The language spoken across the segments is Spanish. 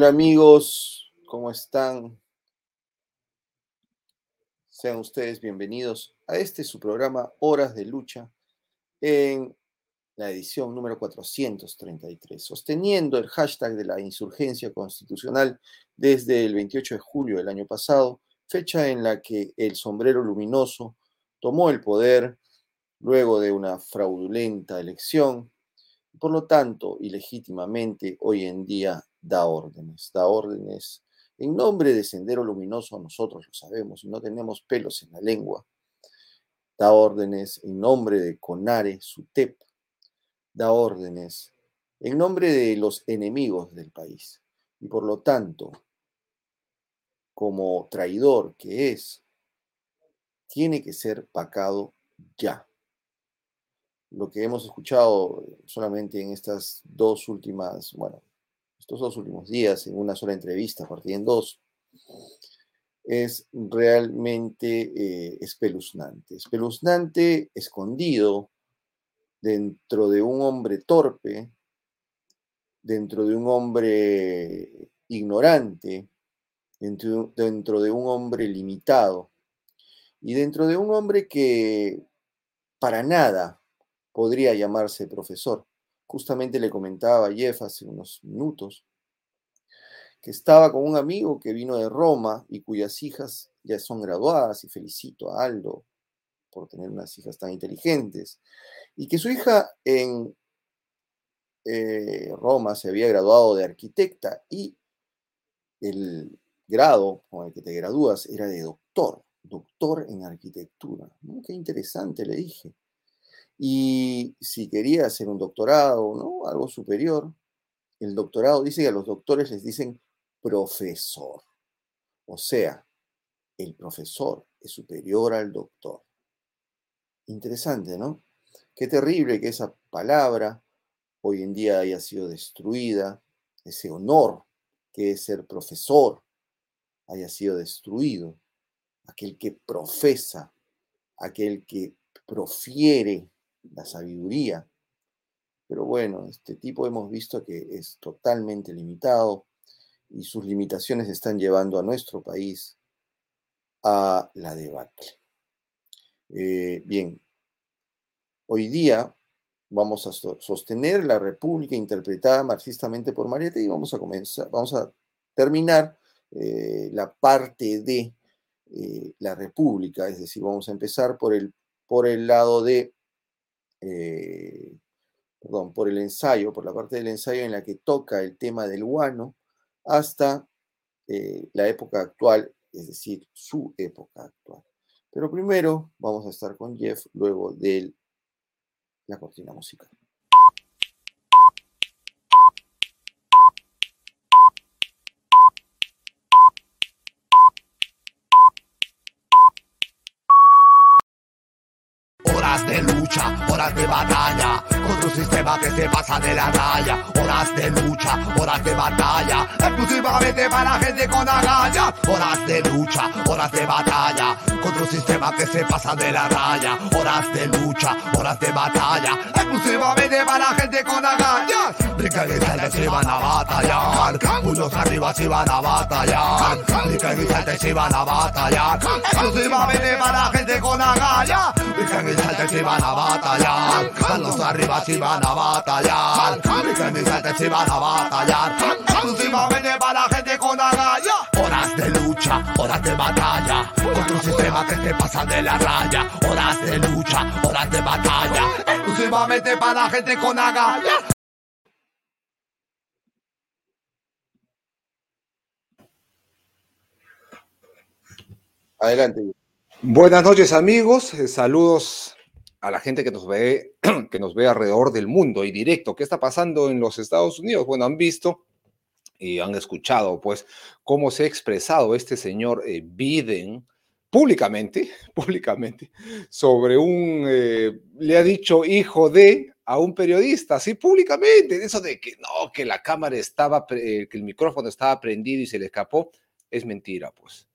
Hola amigos, ¿cómo están? Sean ustedes bienvenidos a este su programa Horas de Lucha en la edición número 433, sosteniendo el hashtag de la insurgencia constitucional desde el 28 de julio del año pasado, fecha en la que el sombrero luminoso tomó el poder luego de una fraudulenta elección, por lo tanto, ilegítimamente, hoy en día da órdenes, da órdenes en nombre de Sendero Luminoso, nosotros lo sabemos no tenemos pelos en la lengua. Da órdenes en nombre de Conare, SUTEP. Da órdenes en nombre de los enemigos del país. Y por lo tanto, como traidor que es, tiene que ser pacado ya. Lo que hemos escuchado solamente en estas dos últimas, bueno, estos dos últimos días en una sola entrevista, partida en dos, es realmente eh, espeluznante. Espeluznante, escondido dentro de un hombre torpe, dentro de un hombre ignorante, dentro, dentro de un hombre limitado y dentro de un hombre que para nada podría llamarse profesor. Justamente le comentaba a Jeff hace unos minutos que estaba con un amigo que vino de Roma y cuyas hijas ya son graduadas, y felicito a Aldo por tener unas hijas tan inteligentes, y que su hija en eh, Roma se había graduado de arquitecta y el grado con el que te gradúas era de doctor, doctor en arquitectura. Qué interesante, le dije. Y si quería hacer un doctorado, ¿no? Algo superior, el doctorado dice que a los doctores les dicen profesor. O sea, el profesor es superior al doctor. Interesante, ¿no? Qué terrible que esa palabra hoy en día haya sido destruida, ese honor que es ser profesor haya sido destruido. Aquel que profesa, aquel que profiere la sabiduría. Pero bueno, este tipo hemos visto que es totalmente limitado y sus limitaciones están llevando a nuestro país a la debacle. Eh, bien, hoy día vamos a sostener la República interpretada marxistamente por Mariette y vamos a comenzar, vamos a terminar eh, la parte de eh, la República, es decir, vamos a empezar por el, por el lado de eh, perdón, por el ensayo, por la parte del ensayo en la que toca el tema del guano, hasta eh, la época actual, es decir, su época actual. Pero primero vamos a estar con Jeff luego de la cortina musical. de lucha, horas de batalla, contra un sistema que se pasa de la raya, horas de lucha, horas de batalla, exclusivamente para gente con agallas, horas de lucha, horas de batalla, contra un sistema que se pasa de la raya, horas de lucha, horas de batalla, exclusivamente para gente con agallas, brincan y salten si van a batallar, unos arriba si van a batallar, brincan y salten si van a batallar, exclusivamente para gente con agallas, brincan y salten si van a batallar. Los arriba si van a batallar. Que mis gente si van a batallar. Exclusivamente para gente con agalla. Horas de lucha, horas de batalla. Contra un sistema que te pasa de la raya. Horas de lucha, horas de batalla. Exclusivamente para gente con agalla. Adelante. Buenas noches amigos, eh, saludos a la gente que nos ve, que nos ve alrededor del mundo y directo. ¿Qué está pasando en los Estados Unidos? Bueno, han visto y han escuchado, pues, cómo se ha expresado este señor eh, Biden públicamente, públicamente, sobre un, eh, le ha dicho hijo de a un periodista, así públicamente, eso de que no, que la cámara estaba, que el micrófono estaba prendido y se le escapó, es mentira, pues,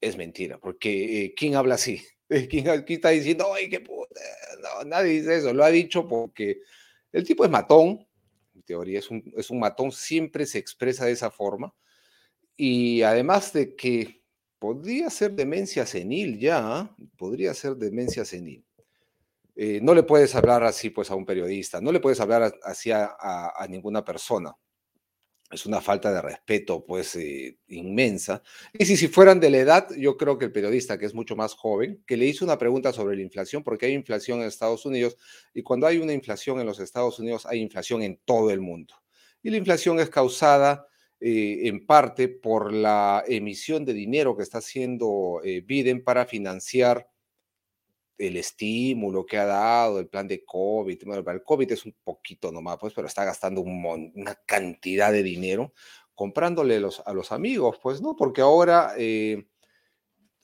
es mentira, porque ¿quién habla así? ¿Quién aquí está diciendo, ay, qué puta? No, nadie dice eso, lo ha dicho porque el tipo es matón, mi teoría. Es un, es un matón, siempre se expresa de esa forma. Y además de que podría ser demencia senil ya, podría ser demencia senil. Eh, no le puedes hablar así pues a un periodista, no le puedes hablar así a ninguna persona es una falta de respeto, pues, eh, inmensa. Y si, si fueran de la edad, yo creo que el periodista, que es mucho más joven, que le hizo una pregunta sobre la inflación, porque hay inflación en Estados Unidos, y cuando hay una inflación en los Estados Unidos, hay inflación en todo el mundo. Y la inflación es causada eh, en parte por la emisión de dinero que está haciendo eh, Biden para financiar el estímulo que ha dado, el plan de COVID, el COVID es un poquito nomás, pues, pero está gastando una cantidad de dinero comprándole a los amigos, pues, ¿no? Porque ahora eh,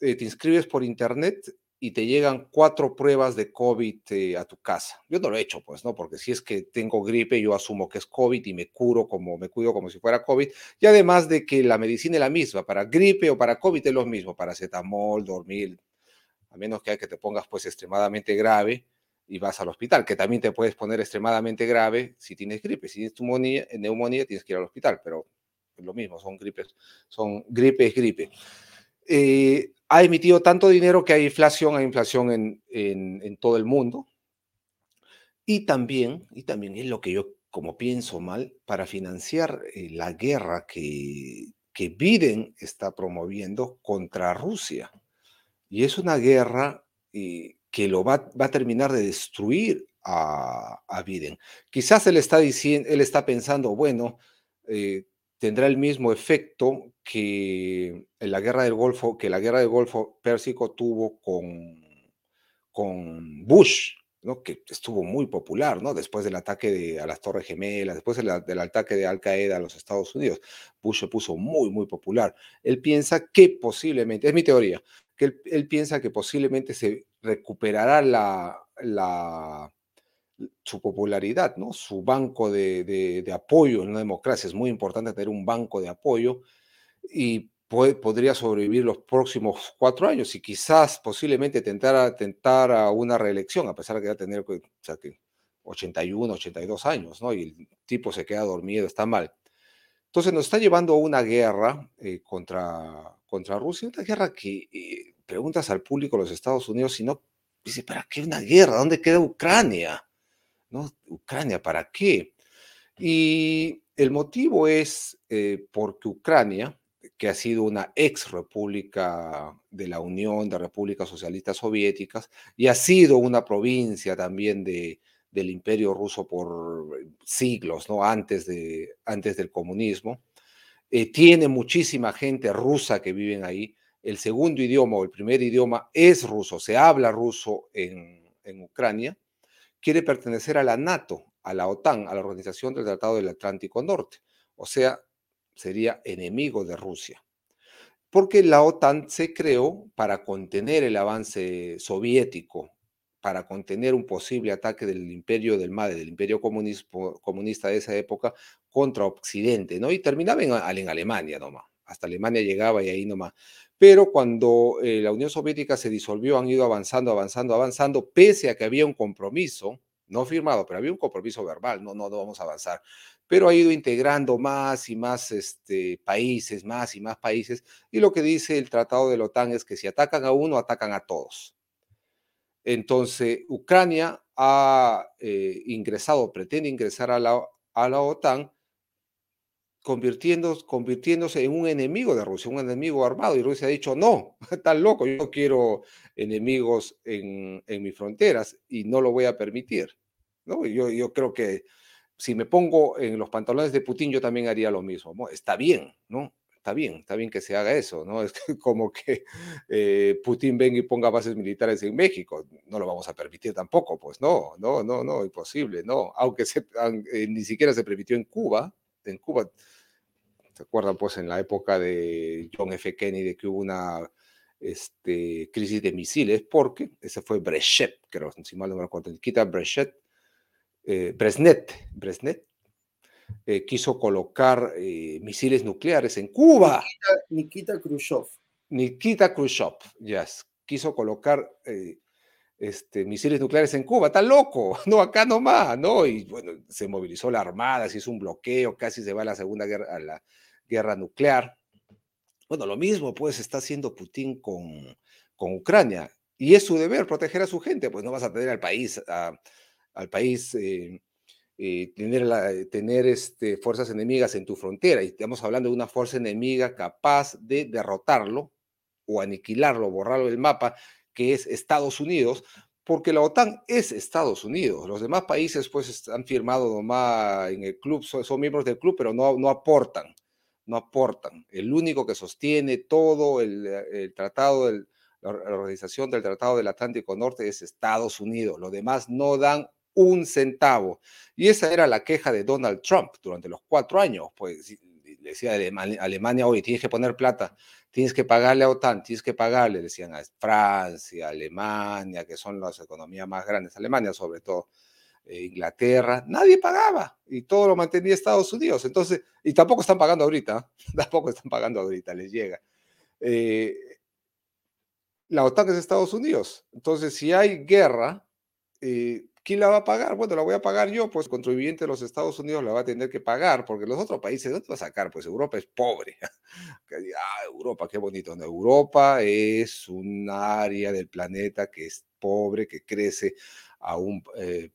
eh, te inscribes por internet y te llegan cuatro pruebas de COVID eh, a tu casa. Yo no lo he hecho, pues, ¿no? Porque si es que tengo gripe, yo asumo que es COVID y me curo como, me cuido como si fuera COVID. Y además de que la medicina es la misma, para gripe o para COVID es lo mismo, paracetamol, dormir, a menos que, que te pongas pues extremadamente grave y vas al hospital, que también te puedes poner extremadamente grave si tienes gripe. Si tienes neumonía, neumonía tienes que ir al hospital, pero es lo mismo, son gripes, son gripe es gripe. Eh, ha emitido tanto dinero que hay inflación, hay inflación en, en, todo el mundo. Y también, y también es lo que yo como pienso mal, para financiar eh, la guerra que, que Biden está promoviendo contra Rusia. Y es una guerra eh, que lo va, a terminar de destruir a, Biden. Quizás él está, diciendo, él está pensando, bueno, eh, tendrá el mismo efecto que en la guerra del Golfo, que la guerra del Golfo Pérsico tuvo con, Bush, ¿no? que estuvo muy popular, ¿no? Después del ataque a las Torres Gemelas, después del, del ataque de Al Qaeda a los Estados Unidos, Bush se puso muy, muy popular. Él piensa que posiblemente, es mi teoría, que él, piensa que posiblemente se recuperará su popularidad, ¿no? su banco de, apoyo en una democracia. Es muy importante tener un banco de apoyo y podría sobrevivir los próximos cuatro años y quizás posiblemente tentar, una reelección, a pesar de que va a tener o sea, que 81, 82 años, ¿no? y el tipo se queda dormido, está mal. Entonces nos está llevando a una guerra eh, contra, contra Rusia, una guerra que eh, preguntas al público de los Estados Unidos si no, dice, ¿para qué una guerra? ¿Dónde queda Ucrania? Ucrania, ¿para qué? Y el motivo es eh, porque Ucrania, que ha sido una ex república de la Unión de Repúblicas Socialistas Soviéticas y ha sido una provincia también de, del imperio ruso por siglos, ¿no? antes, de, antes del comunismo, eh, tiene muchísima gente rusa que viven ahí. El segundo idioma o el primer idioma es ruso, se habla ruso en, Ucrania. Quiere pertenecer a la NATO, a la OTAN, a la Organización del Tratado del Atlántico Norte. O sea, sería enemigo de Rusia. Porque la OTAN se creó para contener el avance soviético, para contener un posible ataque del imperio del MADE, del imperio comunista de esa época, contra Occidente, ¿no? Y terminaba en, en Alemania nomás, hasta Alemania llegaba y ahí nomás. Pero cuando eh, la Unión Soviética se disolvió, han ido avanzando, avanzando, avanzando, pese a que había un compromiso, no firmado, pero había un compromiso verbal, no, no, no vamos a avanzar, pero ha ido integrando más y más este, países, más y más países, y lo que dice el Tratado de la OTAN es que si atacan a uno, atacan a todos. Entonces, Ucrania ha eh, ingresado, pretende ingresar a la, OTAN, convirtiéndose en un enemigo de Rusia, un enemigo armado. Y Rusia ha dicho, no, tan loco, yo no quiero enemigos en, mis fronteras y no lo voy a permitir. yo creo que si me pongo en los pantalones de Putin, yo también haría lo mismo. Está bien, ¿no? Está bien, está bien que se haga eso, ¿no? Es como que eh, Putin venga y ponga bases militares en México. No lo vamos a permitir tampoco, pues no, no, no, no, imposible, no. Aunque eh, ni siquiera se permitió en Cuba, en Cuba ¿Se acuerdan? Pues en la época de John F. Kennedy que hubo una este, crisis de misiles, porque ese fue Brechet, creo, si mal no me acuerdo, Nikita Brechet, eh, Brezhnev, eh, quiso colocar eh, misiles nucleares en Cuba. Nikita, Khrushchev. Nikita Khrushchev, yes, quiso colocar este, misiles nucleares en Cuba, está loco, no, acá nomás, ¿no? Y bueno, se movilizó la Armada, se hizo un bloqueo, casi se va a la Segunda Guerra, a la guerra nuclear. Bueno, lo mismo pues está haciendo Putin con, con Ucrania, y es su deber proteger a su gente, pues no vas a tener al país, al país eh, eh, tener, tener este, fuerzas enemigas en tu frontera, y estamos hablando de una fuerza enemiga capaz de derrotarlo o aniquilarlo, borrarlo del mapa, que es Estados Unidos, porque la OTAN es Estados Unidos. Los demás países pues han firmado nomás en el club, son, miembros del club, pero no, no aportan, no aportan. El único que sostiene todo el, tratado, la organización del Tratado del Atlántico Norte es Estados Unidos. Los demás no dan un centavo. Y esa era la queja de Donald Trump durante los cuatro años. Pues decía Alemania, hoy tienes que poner plata tienes que pagarle a OTAN, tienes que pagarle, decían a Francia, Alemania, que son las economías más grandes, Alemania sobre todo, eh, Inglaterra, nadie pagaba y todo lo mantenía Estados Unidos. Entonces, y tampoco están pagando ahorita, tampoco están pagando ahorita, les llega. Eh, la OTAN es Estados Unidos. Entonces, si hay guerra, eh, ¿Quién la va a pagar? Bueno, la voy a pagar yo, pues contribuyente de los Estados Unidos la va a tener que pagar, porque los otros países, ¿dónde va a sacar? Pues Europa es pobre. ah, Europa, qué bonito. Europa es un área del planeta que es pobre, que crece a un, eh,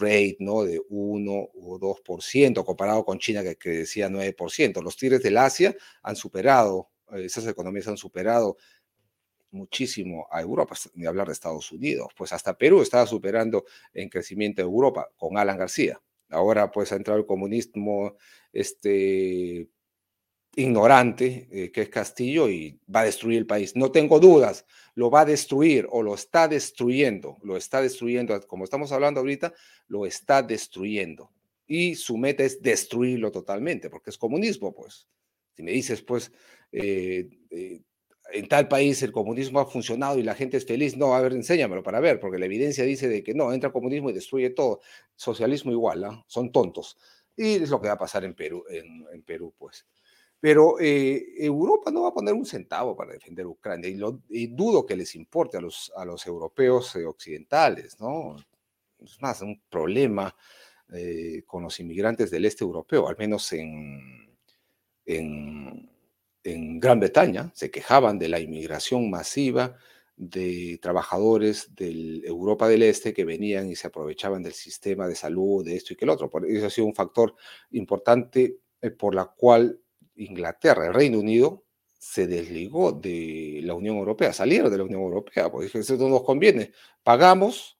rate ¿no? de 1 o 2%, comparado con China que crecía 9%. Los tigres del Asia han superado, eh, esas economías han superado muchísimo a Europa, ni hablar de Estados Unidos, pues hasta Perú estaba superando en crecimiento Europa con Alan García. Ahora pues ha entrado el comunismo este, ignorante, eh, que es Castillo, y va a destruir el país. No tengo dudas, lo va a destruir o lo está destruyendo, lo está destruyendo, como estamos hablando ahorita, lo está destruyendo. Y su meta es destruirlo totalmente, porque es comunismo, pues. Si me dices, pues, eh, eh, en tal país el comunismo ha funcionado y la gente es feliz. No, a ver, enséñamelo para ver, porque la evidencia dice de que no, entra el comunismo y destruye todo. Socialismo igual, ¿ah? son tontos. Y es lo que va a pasar en Perú, en, Perú pues. Pero eh, Europa no va a poner un centavo para defender Ucrania y, dudo que les importe a los, a los europeos eh, occidentales, ¿no? Es más, un problema eh, con los inmigrantes del este europeo, al menos en, en en Gran Bretaña se quejaban de la inmigración masiva de trabajadores de Europa del Este que venían y se aprovechaban del sistema de salud, de esto y que el otro. Eso ha sido un factor importante eh, por la cual Inglaterra, el Reino Unido, se desligó de la Unión Europea, salieron de la Unión Europea, porque eso no nos conviene. Pagamos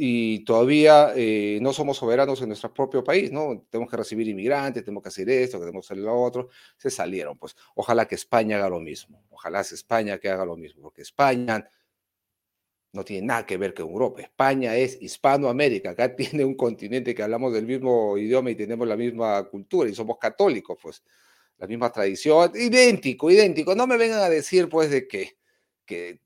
y todavía eh, no somos soberanos en nuestro propio país, ¿no? Tenemos que recibir inmigrantes, tenemos que hacer esto, tenemos que hacer lo otro. Se salieron, pues ojalá que España haga lo mismo, ojalá España que haga lo mismo, porque España no tiene nada que ver con Europa. España es Hispanoamérica, acá tiene un continente que hablamos del mismo idioma y tenemos la misma cultura y somos católicos, pues la misma tradición, idéntico, idéntico. No me vengan a decir, pues, de que, que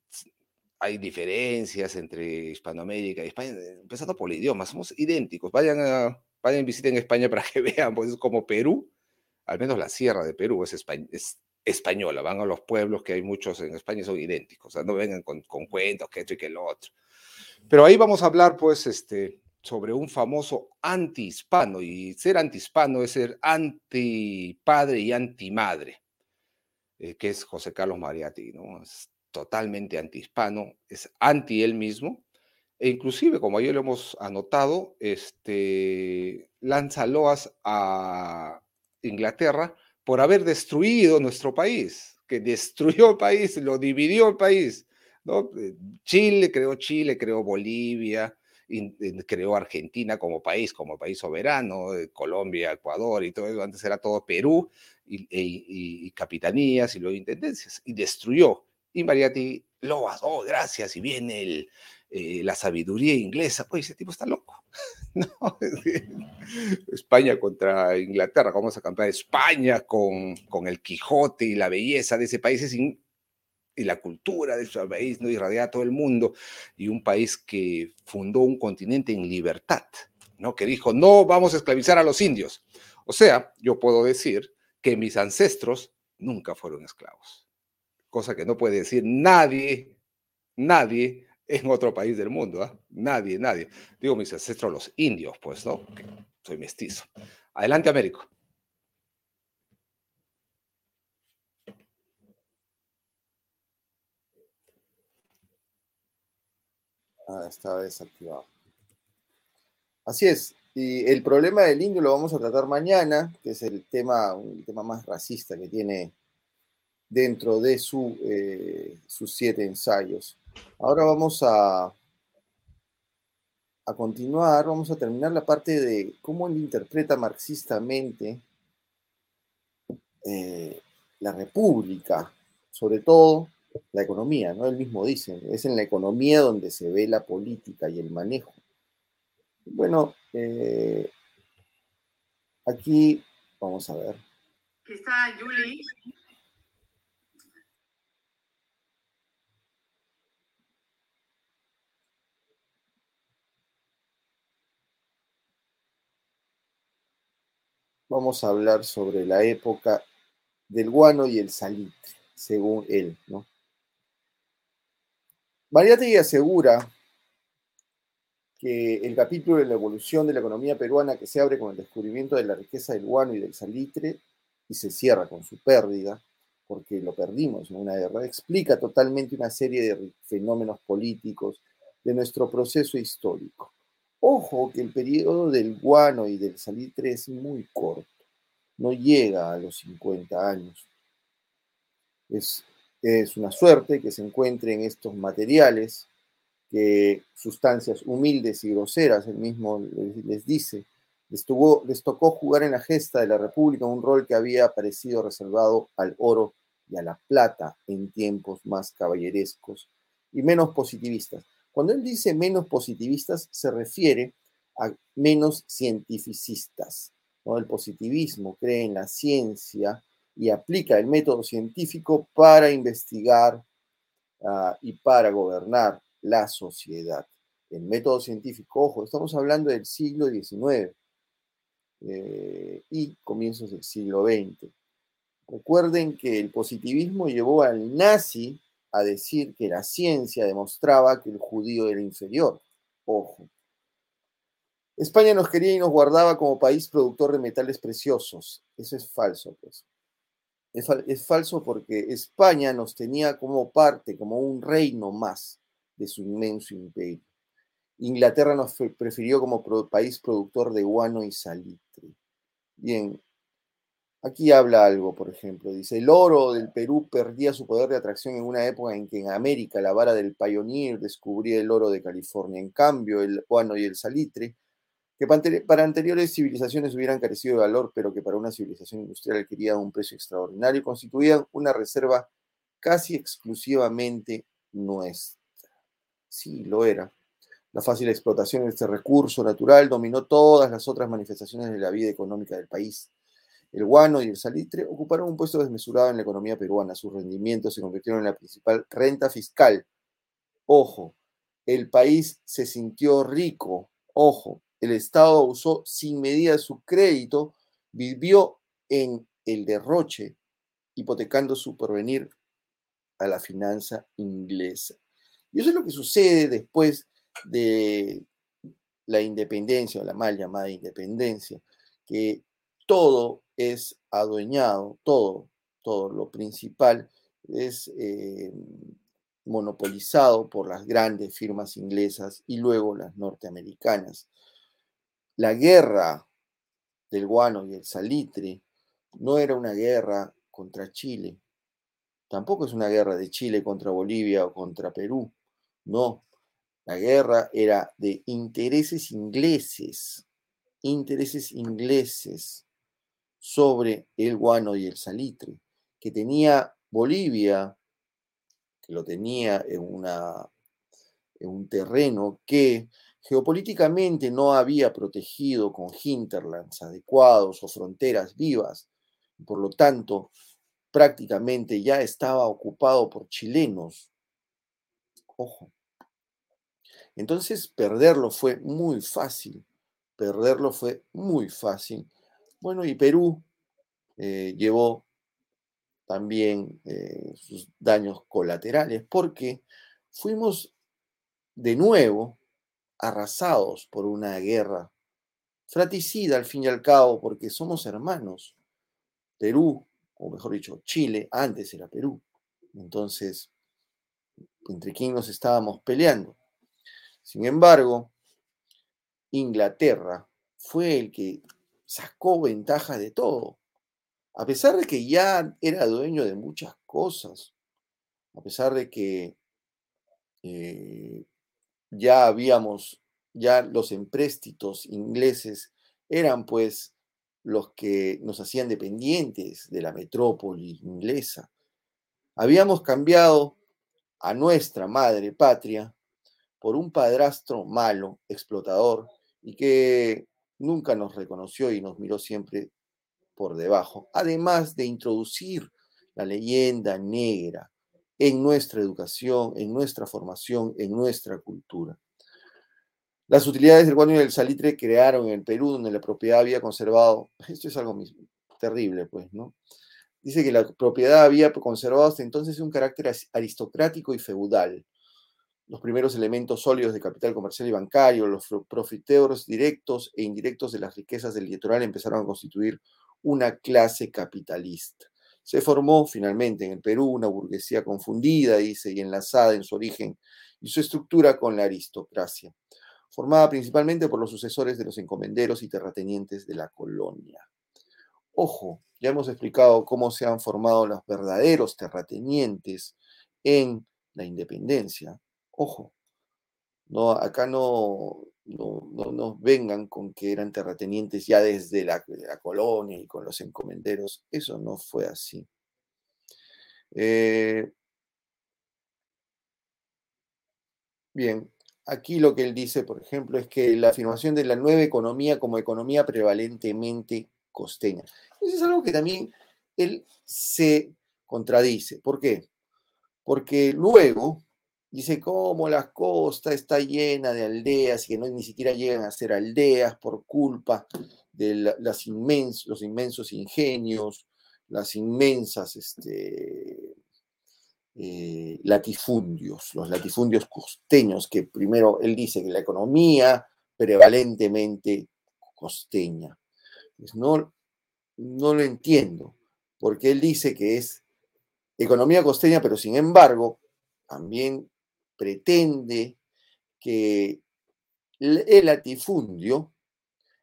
hay diferencias entre Hispanoamérica y España, empezando por el idioma, somos idénticos. Vayan a, vayan visiten España para que vean, pues es como Perú, al menos la sierra de Perú es, es española, van a los pueblos que hay muchos en España son idénticos, o sea, no vengan con, con cuentos que esto y que lo otro. Pero ahí vamos a hablar, pues, este, sobre un famoso antihispano, y ser antihispano es ser antipadre y antimadre, eh, que es José Carlos Mariatti, ¿no? Totalmente antihispano, es anti él mismo, e inclusive, como ayer lo hemos anotado, este, lanza loas a Inglaterra por haber destruido nuestro país, que destruyó el país, lo dividió el país. ¿no? Eh, Chile creó Chile, creó Bolivia, creó Argentina como país, como país soberano, eh, Colombia, Ecuador y todo eso, antes era todo Perú y, y capitanías y luego intendencias, y destruyó y Mariatti Loas, oh, gracias, y viene el, eh, la sabiduría inglesa. Pues ese tipo está loco. no, España contra Inglaterra, vamos a cantar España con, con el Quijote y la belleza de ese país y la cultura de ese país, ¿no? irradia a todo el mundo, y un país que fundó un continente en libertad, ¿no? que dijo, no vamos a esclavizar a los indios. O sea, yo puedo decir que mis ancestros nunca fueron esclavos cosa que no puede decir nadie, nadie en otro país del mundo. ¿ah? Nadie, nadie. Digo mis ancestros, los indios, pues, ¿no? soy mestizo. Adelante, Américo. Ah, estaba desactivado. Así es. Y el problema del indio lo vamos a tratar mañana, que es el tema, el tema más racista que tiene dentro de eh, sus siete ensayos. Ahora vamos a, a continuar, vamos a terminar la parte de cómo él interpreta marxistamente eh, la república, sobre todo la economía, ¿no? Él mismo dice, es en la economía donde se ve la política y el manejo. Bueno, eh, aquí vamos a ver. está Julie. Vamos a hablar sobre la época del guano y el salitre, según él, ¿no? Asegura que el capítulo de la evolución de la economía peruana que se abre con el descubrimiento de la riqueza del guano y del salitre y se cierra con su pérdida, porque lo perdimos en una guerra, explica totalmente una serie de fenómenos políticos de nuestro proceso histórico. Ojo que el periodo del guano y del salitre es muy corto, no llega a los 50 años. Es, una suerte que se encuentren estos materiales que sustancias humildes y groseras, él mismo les, dice, les, les tocó jugar en la gesta de la República un rol que había parecido reservado al oro y a la plata en tiempos más caballerescos y menos positivistas. Cuando él dice menos positivistas, se refiere a menos cientificistas. El positivismo cree en la ciencia y aplica el método científico para investigar uh, y para gobernar la sociedad. El método científico, ojo, estamos hablando del siglo XIX eh, y comienzos del siglo XX. Recuerden que el positivismo llevó al nazi a decir que la ciencia demostraba que el judío era inferior. Ojo. España nos quería y nos guardaba como país productor de metales preciosos. Eso es falso, pues. Es, falso porque España nos tenía como parte, como un reino más de su inmenso imperio. Inglaterra nos prefirió como país productor de guano y salitre. Bien, aquí habla algo, por ejemplo. Dice, el oro del Perú perdía su poder de atracción en una época en que en América la vara del Pioneer descubría el oro de California. En cambio, el guano y el salitre, que para anteriores civilizaciones hubieran carecido de valor, pero que para una civilización industrial adquirían un precio extraordinario, constituían una reserva casi exclusivamente nuestra. Sí, lo era. La fácil explotación de este recurso natural dominó todas las otras manifestaciones de la vida económica del país. El guano y el salitre ocuparon un puesto desmesurado en la economía peruana. Sus rendimientos se convirtieron en la principal renta fiscal. Ojo, el país se sintió rico. Ojo, el Estado usó sin medida su crédito, vivió en el derroche, hipotecando su porvenir a la finanza inglesa. Y eso es lo que sucede después de la independencia o la mal llamada independencia, que todo es adueñado, todo, todo lo principal es eh, monopolizado por las grandes firmas inglesas y luego las norteamericanas. La guerra del guano y el salitre no era una guerra contra Chile, tampoco es una guerra de Chile contra Bolivia o contra Perú, no, la guerra era de intereses ingleses, intereses ingleses sobre el guano y el salitre, que tenía Bolivia, que lo tenía en, una, en un terreno que geopolíticamente no había protegido con hinterlands adecuados o fronteras vivas, por lo tanto, prácticamente ya estaba ocupado por chilenos Ojo. Entonces, perderlo fue muy fácil. Perderlo fue muy fácil. Bueno, y Perú eh, llevó también eh, sus daños colaterales porque fuimos de nuevo arrasados por una guerra fratricida al fin y al cabo, porque somos hermanos. Perú, o mejor dicho, Chile, antes era Perú. Entonces, entre quién nos estábamos peleando. Sin embargo, Inglaterra fue el que sacó ventaja de todo, a pesar de que ya era dueño de muchas cosas, a pesar de que eh, ya habíamos, ya los empréstitos ingleses eran pues los que nos hacían dependientes de la metrópoli inglesa. Habíamos cambiado a nuestra madre patria por un padrastro malo, explotador, y que nunca nos reconoció y nos miró siempre por debajo, además de introducir la leyenda negra en nuestra educación, en nuestra formación, en nuestra cultura. Las utilidades del guano y del salitre crearon en el Perú, donde la propiedad había conservado, esto es algo terrible, pues, ¿no? Dice que la propiedad había conservado hasta entonces un carácter aristocrático y feudal. Los primeros elementos sólidos de capital comercial y bancario, los profiteros directos e indirectos de las riquezas del litoral empezaron a constituir una clase capitalista. Se formó finalmente en el Perú una burguesía confundida, dice, y enlazada en su origen y su estructura con la aristocracia, formada principalmente por los sucesores de los encomenderos y terratenientes de la colonia. Ojo, ya hemos explicado cómo se han formado los verdaderos terratenientes en la independencia. Ojo, no, acá no, no, nos vengan con que eran terratenientes ya desde la, colonia y con los encomenderos. Eso no fue así. Eh, bien, aquí lo que él dice, por ejemplo, es que la afirmación de la nueva economía como economía prevalentemente costeña. Eso es algo que también él se contradice. ¿Por qué? Porque luego Dice cómo la costa está llena de aldeas y que no ni siquiera llegan a ser aldeas por culpa de las los inmensos ingenios, las inmensas este, eh, latifundios, los latifundios costeños, que primero él dice que la economía prevalentemente costeña. Pues no, no lo entiendo, porque él dice que es economía costeña, pero sin embargo también pretende que el latifundio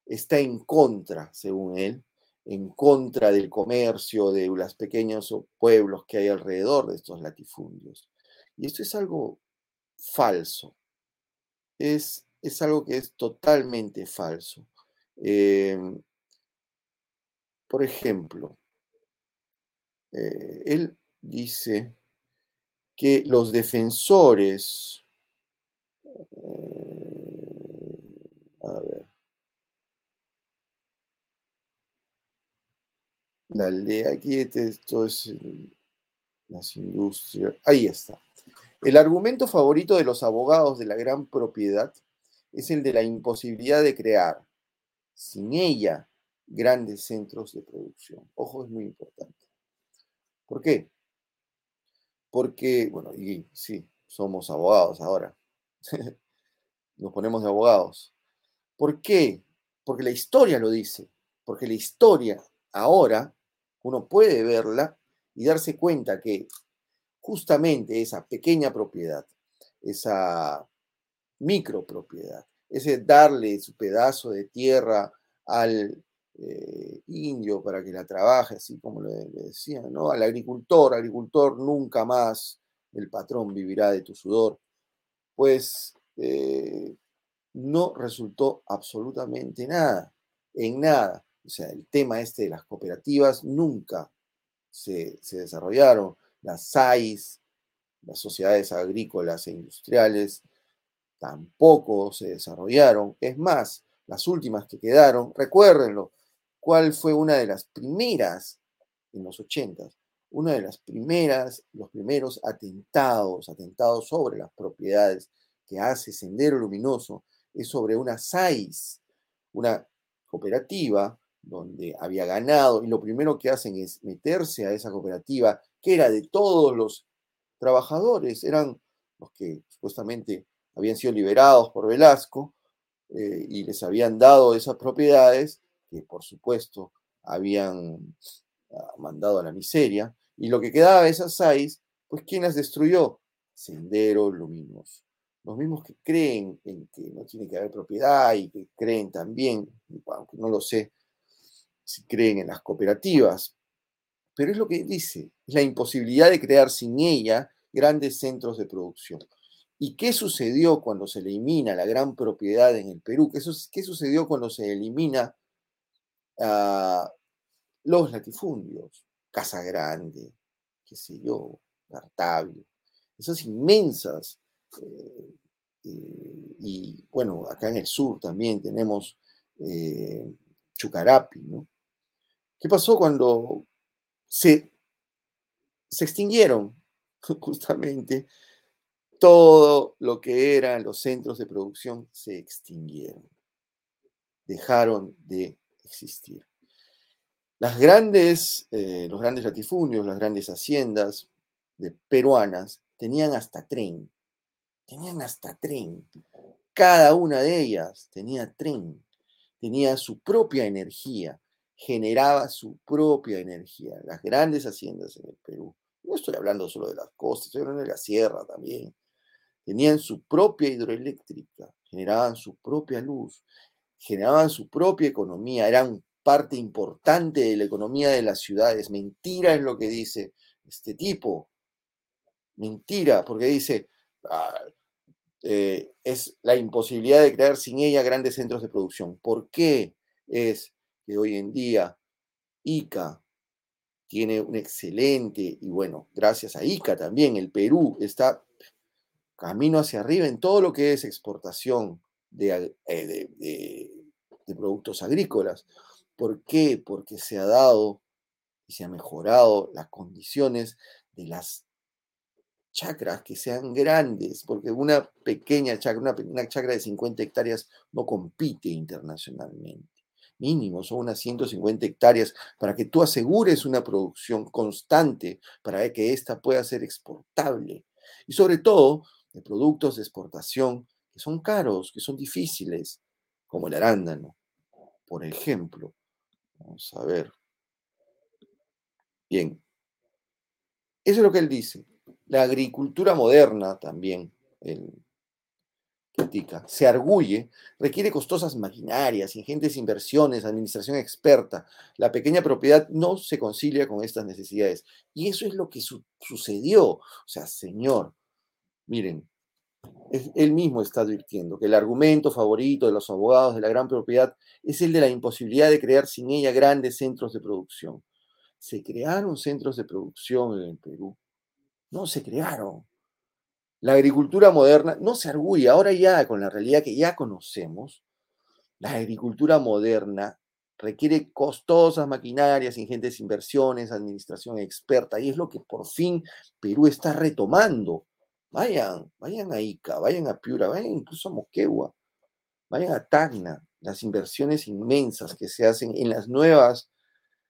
está en contra, según él, en contra del comercio de los pequeños pueblos que hay alrededor de estos latifundios. Y esto es algo falso. Es, es algo que es totalmente falso. Em, por ejemplo, eh, él dice que los defensores, eh, a ver, la aldea, aquí esto es las industrias, ahí está. El argumento favorito de los abogados de la gran propiedad es el de la imposibilidad de crear, sin ella, grandes centros de producción. Ojo, es muy importante. ¿Por qué? Porque, bueno, y sí, somos abogados ahora. Nos ponemos de abogados. ¿Por qué? Porque la historia lo dice. Porque la historia ahora uno puede verla y darse cuenta que justamente esa pequeña propiedad, esa micropropiedad, ese darle su pedazo de tierra al eh, indio para que la trabaje, así como le, decían, ¿no? Al agricultor, agricultor, nunca más el patrón vivirá de tu sudor. Pues eh, no resultó absolutamente nada, en nada. O sea, el tema este de las cooperativas nunca se, se desarrollaron. Las SAIS, las sociedades agrícolas e industriales, tampoco se desarrollaron. Es más, las últimas que quedaron, recuérdenlo, fue una de las primeras, en los ochentas, una de las primeras, los primeros atentados, atentados sobre las propiedades que hace Sendero Luminoso, es sobre una SAIS, una cooperativa donde había ganado, y lo primero que hacen es meterse a esa cooperativa, que era de todos los trabajadores, eran los que supuestamente habían sido liberados por Velasco eh, y les habían dado esas propiedades que por supuesto habían ah, mandado a la miseria. Y lo que quedaba de esas seis, pues ¿quién las destruyó? Sendero Luminoso. Los mismos que creen en que no tiene que haber propiedad y que creen también, aunque no lo sé, si creen en las cooperativas, pero es lo que dice, la imposibilidad de crear sin ella grandes centros de producción. ¿Y qué sucedió cuando se elimina la gran propiedad en el Perú? ¿Qué, qué sucedió cuando se elimina ah, los latifundios? Casa Grande, qué sé yo, Cartavio, esas inmensas. Eh, eh, y bueno, acá en el sur también tenemos eh, Chucarapi, ¿no? ¿Qué pasó cuando se, se extinguieron justamente todo lo que eran los centros de producción se extinguieron, dejaron de existir. Las grandes, eh, los grandes latifundios, las grandes haciendas de peruanas tenían hasta tren, tenían hasta tren. Cada una de ellas tenía tren, tenía su propia energía, generaba su propia energía. Las grandes haciendas en el Perú, no estoy hablando solo de las costas, estoy hablando de la sierra también, tenían su propia hidroeléctrica, generaban su propia luz, generaban su propia economía, eran parte importante de la economía de las ciudades. Mentira es lo que dice este tipo. Mentira, porque dice, ah, eh, es la imposibilidad de crear sin ella grandes centros de producción. ¿Por qué es que hoy en día ICA tiene un excelente, y bueno, gracias a ICA también, el Perú está camino hacia arriba en todo lo que es exportación de, eh, de productos agrícolas. ¿Por qué? Porque se ha dado y se ha mejorado las condiciones de las chacras que sean grandes, porque una pequeña chacra, una, chacra de 50 hectáreas no compite internacionalmente. Mínimo, son unas 150 hectáreas para que tú asegures una producción constante para que ésta pueda ser exportable. Y sobre todo, de productos de exportación que son caros, que son difíciles, como el arándano, por ejemplo. Vamos a ver. Bien. Eso es lo que él dice. La agricultura moderna también, él critica, se arguye, requiere costosas maquinarias, ingentes inversiones, administración experta. La pequeña propiedad no se concilia con estas necesidades. Y eso es lo que sucedió. O sea, señor, miren, él mismo está advirtiendo que el argumento favorito de los abogados de la gran propiedad es el de la imposibilidad de crear sin ella grandes centros de producción. Se crearon centros de producción en el Perú. No se crearon. La agricultura moderna no se arguye, ahora ya con la realidad que ya conocemos, la agricultura moderna requiere costosas maquinarias, ingentes inversiones, administración experta, y es lo que por fin Perú está retomando Vayan, vayan a Ica, vayan a Piura, vayan incluso a Moquegua, vayan a Tacna, las inversiones inmensas que se hacen en las nuevas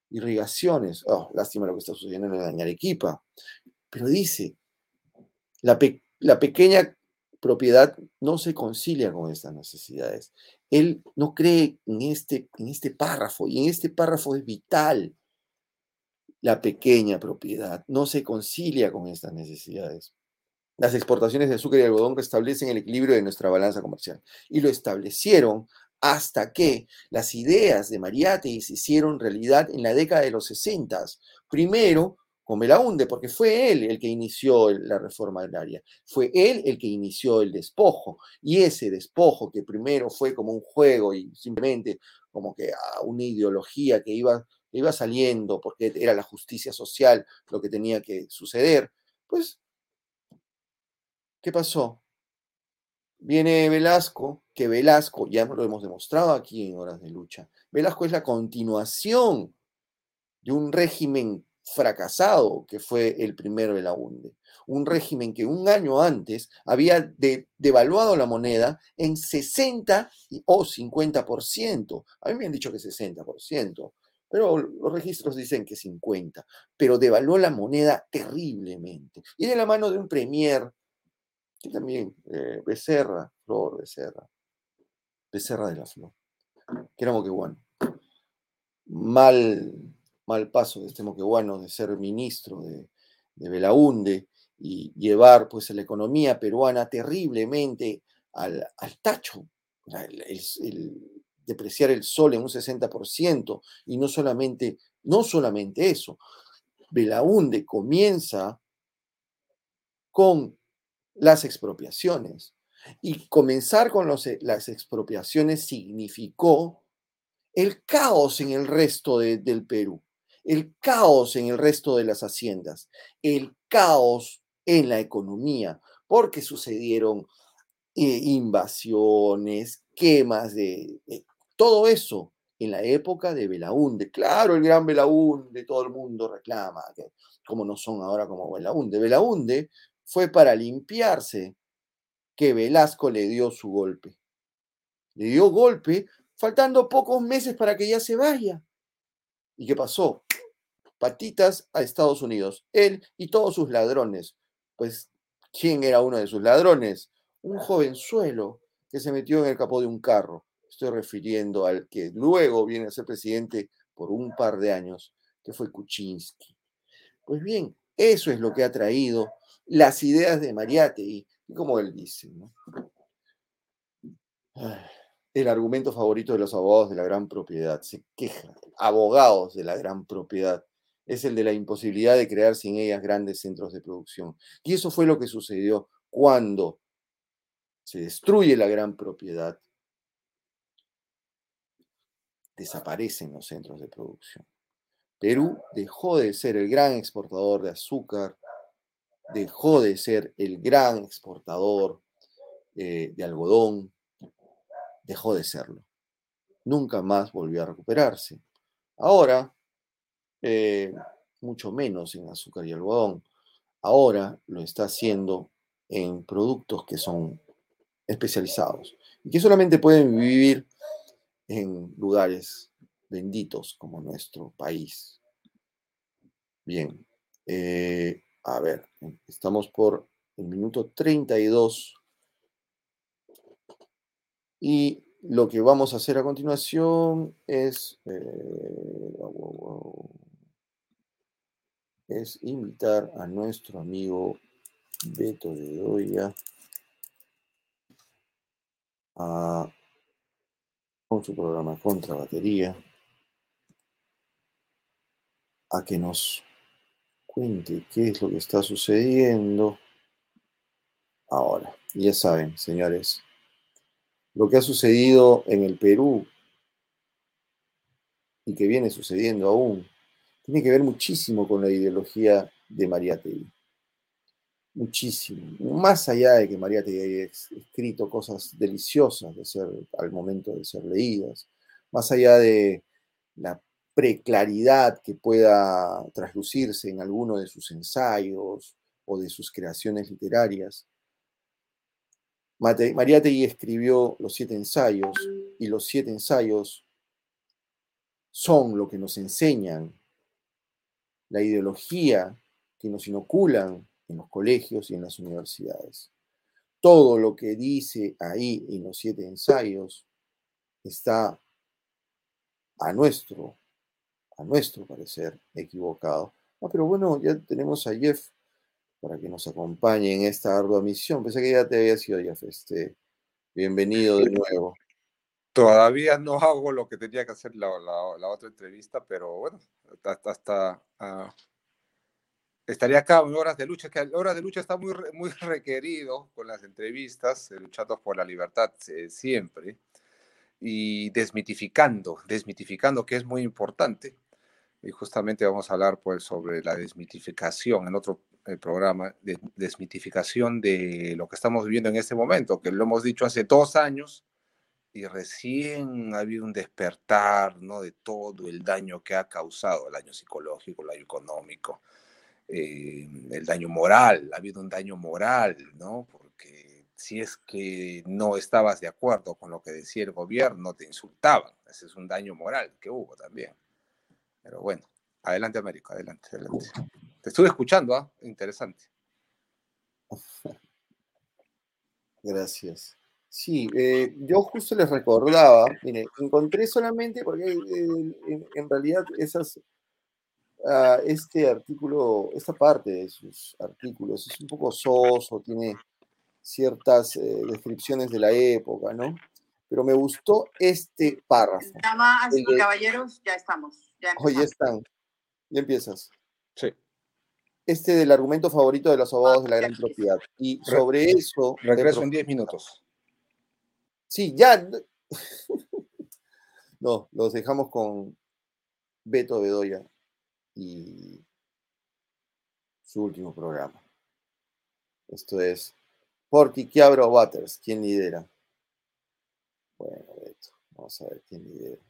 irrigaciones. Oh, lástima lo que está sucediendo en Arequipa. Pero dice, la, pequeña propiedad no se concilia con estas necesidades. Él no cree este, en este párrafo y en este párrafo es vital. La pequeña propiedad no se concilia con estas necesidades las exportaciones de azúcar y algodón restablecen el equilibrio de nuestra balanza comercial. Y lo establecieron hasta que las ideas de Mariátegui se hicieron realidad en la década de los 60. Primero con Belaunde, porque fue él el que inició la reforma agraria, fue él el que inició el despojo, y ese despojo que primero fue como un juego y simplemente como que a una ideología que iba, iba saliendo porque era la justicia social lo que tenía que suceder, pues ¿Qué pasó? Viene Velasco, que Velasco, ya lo hemos demostrado aquí en Horas de Lucha, Velasco es la continuación de un régimen fracasado que fue el primero de la UNDE. Un régimen que un año antes había devaluado la moneda en 60 o 50%. A mí me han dicho que 60%, pero los registros dicen que 50%. Pero devaluó la moneda terriblemente. Y de la mano de un premier que también eh, Becerra, Flor Becerra, Becerra de la Flor, que era moqueguano. Mal, mal paso de este moqueguano de ser ministro de, de Belaunde y llevar pues la economía peruana terriblemente al, tacho, el, depreciar el sol en un 60% y no solamente, no solamente eso, Belaunde comienza con las expropiaciones. Y comenzar con las expropiaciones significó el caos en el resto del Perú, el caos en el resto de las haciendas, el caos en la economía, porque sucedieron eh, invasiones, quemas de, todo eso en la época de Belaúnde. Claro, el gran Belaúnde, todo el mundo reclama, como no son ahora como Belaúnde. Belaúnde fue para limpiarse que Velasco le dio su golpe. Le dio golpe faltando pocos meses para que ya se vaya. ¿Y qué pasó? Patitas a Estados Unidos. Él y todos sus ladrones. Pues, ¿quién era uno de sus ladrones? Un jovenzuelo que se metió en el capó de un carro. Estoy refiriendo al que luego viene a ser presidente por un par de años, que fue Kuczynski. Pues bien, eso es lo que ha traído las ideas de Mariátegui, como él dice, el argumento favorito de los abogados de la gran propiedad, se quejan, abogados de la gran propiedad, es el de la imposibilidad de crear sin ellas grandes centros de producción. Y eso fue lo que sucedió cuando se destruye la gran propiedad, desaparecen los centros de producción. Perú dejó de ser el gran exportador de azúcar, dejó de ser el gran exportador eh, de algodón, dejó de serlo. Nunca más volvió a recuperarse. Ahora, eh, mucho menos en azúcar y algodón. Ahora lo está haciendo en productos que son especializados y que solamente pueden vivir en lugares benditos como nuestro país. Bien, eh, a ver, estamos por el minuto 32. Y lo que vamos a hacer a continuación es, eh, es invitar a nuestro amigo Beto de Doya a, con su programa Contra Batería a que nos qué es lo que está sucediendo ahora. Ya saben, señores, lo que ha sucedido en el Perú y que viene sucediendo aún, tiene que ver muchísimo con la ideología de María Tegui. Muchísimo. Más allá de que María Tegui haya escrito cosas deliciosas de ser, al momento de ser leídas, más allá de la preclaridad que pueda traslucirse en alguno de sus ensayos o de sus creaciones literarias. Mariátegui escribió los siete ensayos y los siete ensayos son lo que nos enseñan la ideología que nos inoculan en los colegios y en las universidades. Todo lo que dice ahí en los siete ensayos está a nuestro a nuestro parecer, equivocado. Ah, pero bueno, ya tenemos a Jeff para que nos acompañe en esta ardua misión. Pensé que ya te había sido, Jeff. Este, bienvenido de nuevo. Todavía no hago lo que tenía que hacer la, otra entrevista, pero bueno, hasta, hasta ah, estaría acá en horas de lucha, que horas de lucha está muy, muy requerido con las entrevistas, eh, luchando por la libertad eh, siempre y desmitificando, desmitificando que es muy importante y justamente vamos a hablar pues sobre la desmitificación en otro eh, programa, de desmitificación de lo que estamos viviendo en este momento, que lo hemos dicho hace dos años y recién ha habido un despertar ¿no? de todo el daño que ha causado, el daño psicológico, el daño económico, eh, el daño moral, ha habido un daño moral, ¿no? Porque si es que no estabas de acuerdo con lo que decía el gobierno, te insultaban. Ese es un daño moral que hubo también. Pero bueno, adelante Américo, adelante, adelante. Te estuve escuchando, ¿ah? Interesante. Gracias. Sí, eh, yo justo les recordaba, mire, encontré solamente, porque eh, en, en realidad esas, ah, este artículo, esta parte de sus artículos es un poco soso, tiene ciertas eh, descripciones de la época, ¿no? Pero me gustó este párrafo. Damas y de- caballeros, ya estamos. Ya Oye, ya están. Ya empiezas. Sí. Este del argumento favorito de los abogados de la Ah, gran propiedad. Y Re- sobre eso. Regreso en 10 minutos. Sí, ya. No, los dejamos con Beto Bedoya y su último programa. Esto es Porky Quiabra o Butters. ¿Quién lidera? Bueno, Beto, vamos a ver quién lidera.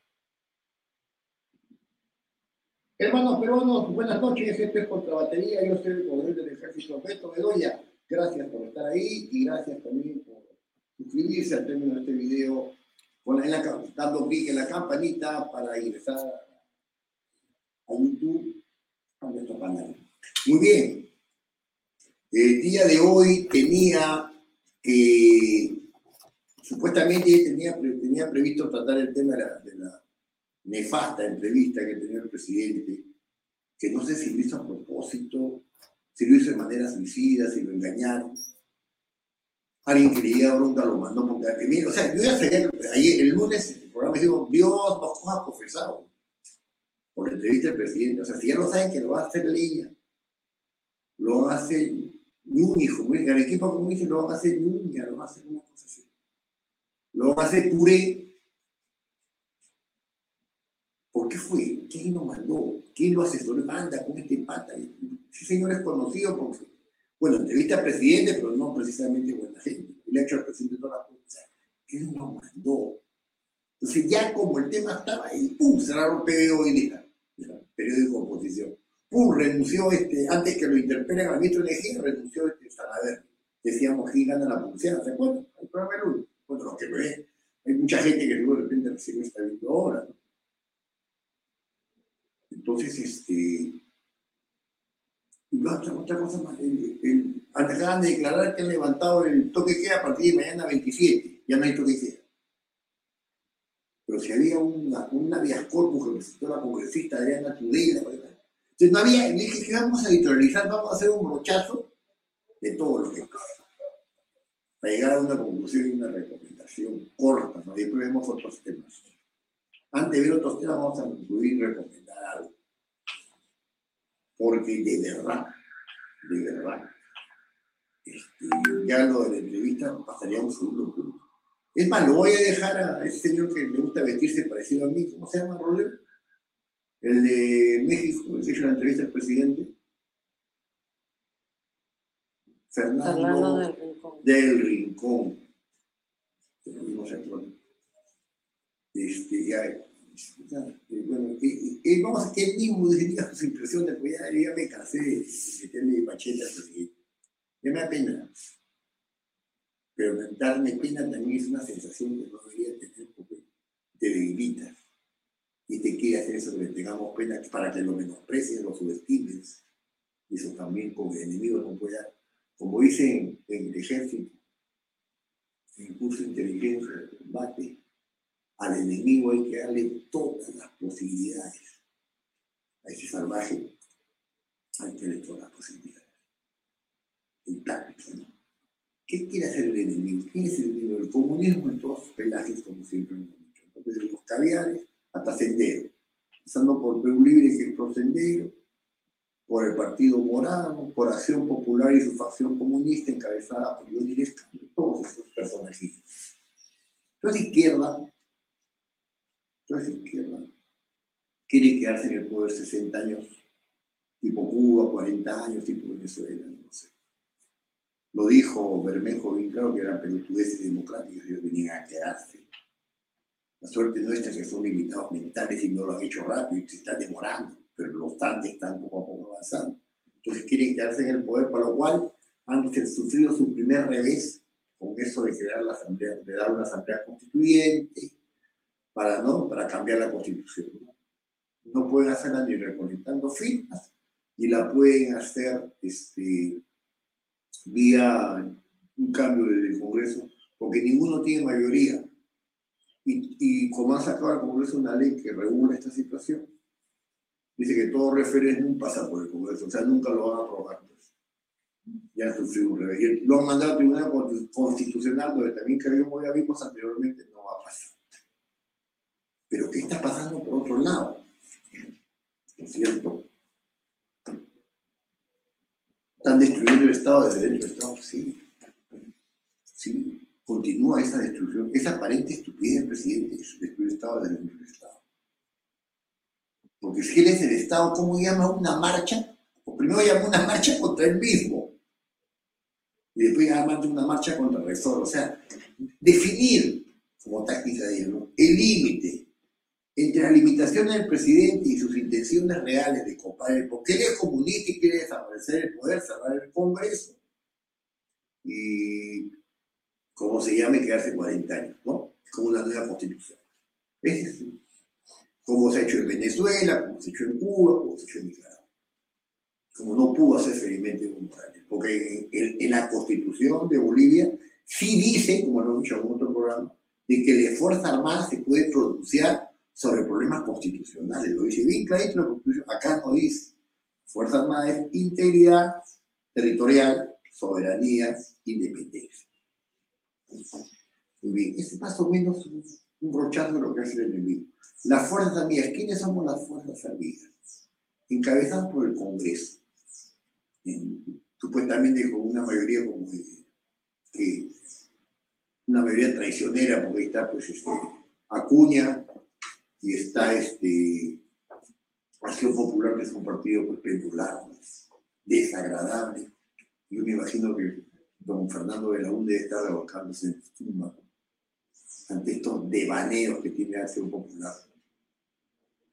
Hermanos peruanos, buenas noches. Este es Contra Batería. Yo soy el coronel del ejército Beto Bedoya. Gracias por estar ahí y gracias también por suscribirse al término de este video, la, dando clic en la campanita para ingresar a YouTube a nuestro canal. Muy bien. El día de hoy tenía que, supuestamente tenía, tenía previsto tratar el tema de la nefasta entrevista que tenía el presidente, que no sé si lo hizo a propósito, si lo hizo de manera suicida, si lo engañaron. Alguien que le llega bronca lo mandó mira, o sea, yo ya que ayer, el lunes, el programa dijo, Dios nos coja confesado por la entrevista del presidente. O sea, si ya lo saben que lo va a hacer Leña, lo hacer Núñez, dice, Arequipa, como dice, lo van a hacer Núñez, lo van a hacer una cosa. Lo van a hacer puré, ¿Por qué fue? ¿Quién lo mandó? ¿Quién lo asesoró? Manda con este pata. Ese señor es conocido porque, bueno, entrevista al presidente, pero no precisamente buena gente. Ha hecho al presidente toda la cosa. ¿Quién lo mandó? Entonces ya como el tema estaba ahí, ¡pum! Cerraron PBO y deja, periódico de oposición. ¡Pum! Renunció este, antes que lo interpelen al ministro de Energía, renunció este Salaverry. Decíamos, ¿quién gana la publicidad? ¿Se acuerdan? El programa del lunes. Bueno, los que hay mucha gente que luego de repente recién está viendo ahora. Entonces, este. Y otra, otra cosa más. El, acaban de declarar que han levantado el toque queda a partir de mañana 27. Ya no hay toque queda. Pero si había una, un habeas corpus que presentó la congresista Adriana Tudela. Entonces no había. Dije que vamos a editorializar, vamos a hacer un brochazo de todo lo que pasa. Para llegar a una conclusión y una recomendación corta, ¿no? Después vemos otros temas. Antes de ver otros temas, vamos a concluir y recomendar algo. Porque de verdad, de verdad, este, ya lo de la entrevista pasaría a un segundo punto. Es más, lo voy a dejar a ese señor que le gusta vestirse parecido a mí, ¿cómo se llama, Roller? El de México, el que hizo la entrevista al presidente. Fernando, Fernando del Rincón. del Rincón. Este, ya, eh, bueno, y- y vamos a que él mismo diga sus impresiones, pues ya, ya me cansé de meterle presidente. Ya me da pena. Pero darme pena también es una sensación que no debería tener porque te debilita. Y te quiere hacer eso que tengamos pena para que lo menosprecies, lo subestimes. Y eso también como enemigo no puede dar. Como dicen en el ejército, en el curso de inteligencia combate, al enemigo hay que darle todas las posibilidades. A ese salvaje hay que darle todas las posibilidades. En ¿no? ¿Qué quiere hacer el enemigo? ¿Quién es el enemigo? El comunismo en todos sus pelajes, como siempre hemos dicho. Desde los caviares hasta Sendero. Pasando por Perú Libre, que es pro Sendero, por el Partido Morado, por Acción Popular y su facción comunista encabezada por Johnny Lescano, todos esos personajes. Entonces izquierda, entonces izquierda, quiere quedarse en el poder 60 años, tipo Cuba, 40 años, tipo Venezuela, no sé. Lo dijo Bermejo bien claro que eran pelotudeces democráticas, ellos venían a quedarse. La suerte nuestra es que son limitados mentales y no lo han hecho rápido y se están demorando, pero los tanques están poco a poco avanzando. Entonces quieren quedarse en el poder, para lo cual han sufrido su primer revés con eso de crear la asamblea, de dar una asamblea constituyente para, ¿no? para cambiar la constitución. ¿no? Pueden hacerla ni recolectando firmas, ni la pueden hacer este, vía un cambio del Congreso, porque ninguno tiene mayoría. Y, y como han sacado al Congreso una ley que regula esta situación, dice que todo referéndum pasa por el Congreso, o sea, nunca lo van a aprobar. pues. Ya han sufrido un revés. Lo han mandado al Tribunal Consti- Constitucional, donde también que ya vimos anteriormente, no va a pasar. Pero ¿qué está pasando por otro lado? ¿No es cierto? Están destruyendo el Estado de Derecho. Estado, sí. Sí. Continúa esa destrucción. Esa aparente estupidez del presidente es destruir el Estado de Derecho del Estado. Porque si él es el Estado, ¿cómo llama una marcha? O primero llama una marcha contra él mismo. Y después llama una marcha contra el rector. O sea, definir como táctica de ellos, ¿no? el límite entre las limitaciones del presidente y sus intenciones reales de copar el porque él es comunista y quiere desaparecer el poder, cerrar el Congreso y, como se llame, quedarse 40 años, ¿no? Como una nueva constitución. Ese es como se ha hecho en Venezuela, como se ha hecho en Cuba, como se ha hecho en Nicaragua. Como no pudo hacer felizmente Evo Morales, porque en, en la constitución de Bolivia sí dice, como lo he dicho en otro programa, de que la Fuerza Armada se puede pronunciar sobre problemas constitucionales. Lo dice bien clarito la Constitución. Acá no dice. Fuerza Armada es integridad territorial, soberanía, independencia. Muy bien, ese es más o menos un, brochazo de lo que hace el enemigo. Las fuerzas amigas, ¿quiénes somos las fuerzas amigas? Encabezadas por el Congreso. En- supuestamente con una mayoría como una mayoría traicionera, porque está pues este, Acuña y está este Acción Popular, que es un partido pues, pendular, pues, desagradable. Yo me imagino que don Fernando de la UNDE está revolcándose en tumba ante estos devaneos que tiene Acción Popular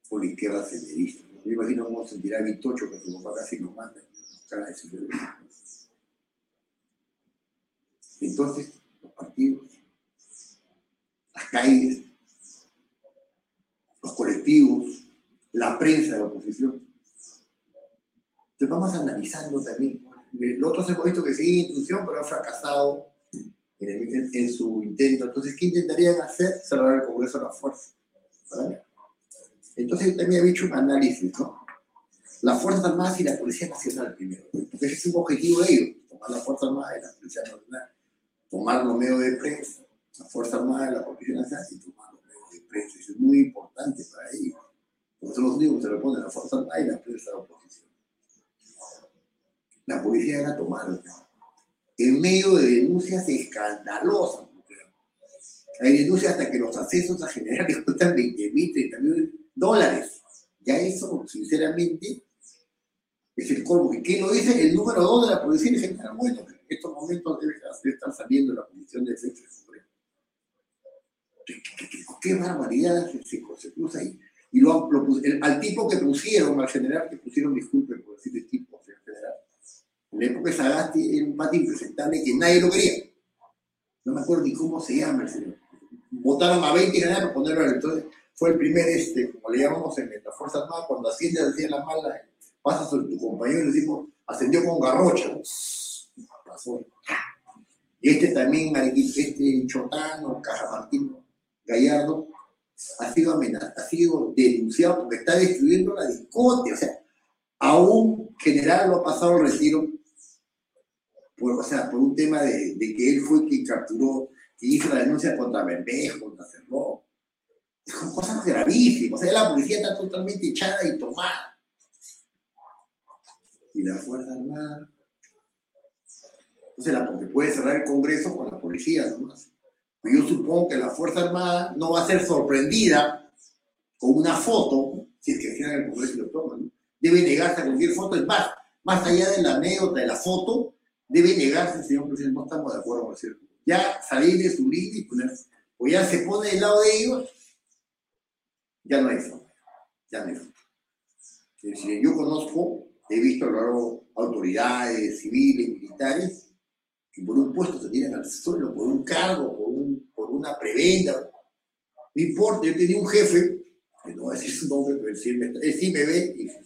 por la izquierda senderista. Me imagino cómo se sentirá Vitocho que su papá casi lo sinvergüenza. Entonces, los partidos, las calles, los colectivos, la prensa de la oposición. Entonces vamos analizando también. Los otros hemos visto que sigue instrucción, pero ha fracasado en, su intento. Entonces, ¿qué intentarían hacer? Cerrar el Congreso a la fuerza. Entonces, también he hecho un análisis, ¿no? Las Fuerzas Armadas y la Policía Nacional primero. Porque ese es un objetivo de ellos, tomar la Fuerza Armada y la Policía Nacional. Tomar los medios de prensa, la Fuerza Armada y la Policía Nacional y tomar los medios de es muy importante para ellos. Porque los únicos que se le ponen la Fuerza y la prensa de la oposición. La policía la tomaron. En medio de denuncias escandalosas. Hay denuncias hasta que los accesos a generales cuestan 20 mil, 30 mil dólares. Ya eso, sinceramente, es el colmo. ¿Y lo dice? El número dos de la Policía en General. Bueno, en estos momentos debe estar saliendo la Comisión de Defensa del Supremo. ¿Qué, barbaridad se, se, cruza ahí? Y lo, lo el- al tipo que pusieron, al general que pusieron, disculpen por decir el tipo, señor general, en la época de Sagasti era un pati impresentable que nadie lo quería. No me acuerdo ni cómo se llama el señor. Votaron a 20 generales para ponerlo al entonces. Fue el primer, este, como le llamamos en la Fuerza Armada, cuando asciende decía la mala, pasa sobre tu compañero y le decimos, ascendió con garrocha. Pasó. Y este también, este Chotano, Caja Martín Gallardo, ha sido amenazado, ha sido denunciado porque está destruyendo la discote. O sea, a un general lo ha pasado al retiro por, o sea, por un tema de, de que él fue quien capturó, que hizo la denuncia contra Bermejo, contra Cerró. Son cosas gravísimas. O sea, la policía está totalmente echada y tomada. Y la Fuerza Armada. Entonces, la, porque puede cerrar el Congreso con la policía nomás. Yo supongo que la Fuerza Armada no va a ser sorprendida con una foto, si es que cierran el Congreso y lo toman. Debe negarse a cualquier foto. Es más, más allá de la anécdota de la foto, debe negarse, señor presidente, no estamos de acuerdo con el cierto. Ya salir de su línea y ponerse, o ya se pone del lado de ellos, ya no hay foto. Ya no hay foto. Decir, yo conozco, he visto a lo largo autoridades civiles, militares, que por un puesto se tiran al suelo, por un cargo, por una prebenda. No importa, yo tenía un jefe, que no voy a decir su nombre, pero sí me, sí me ve.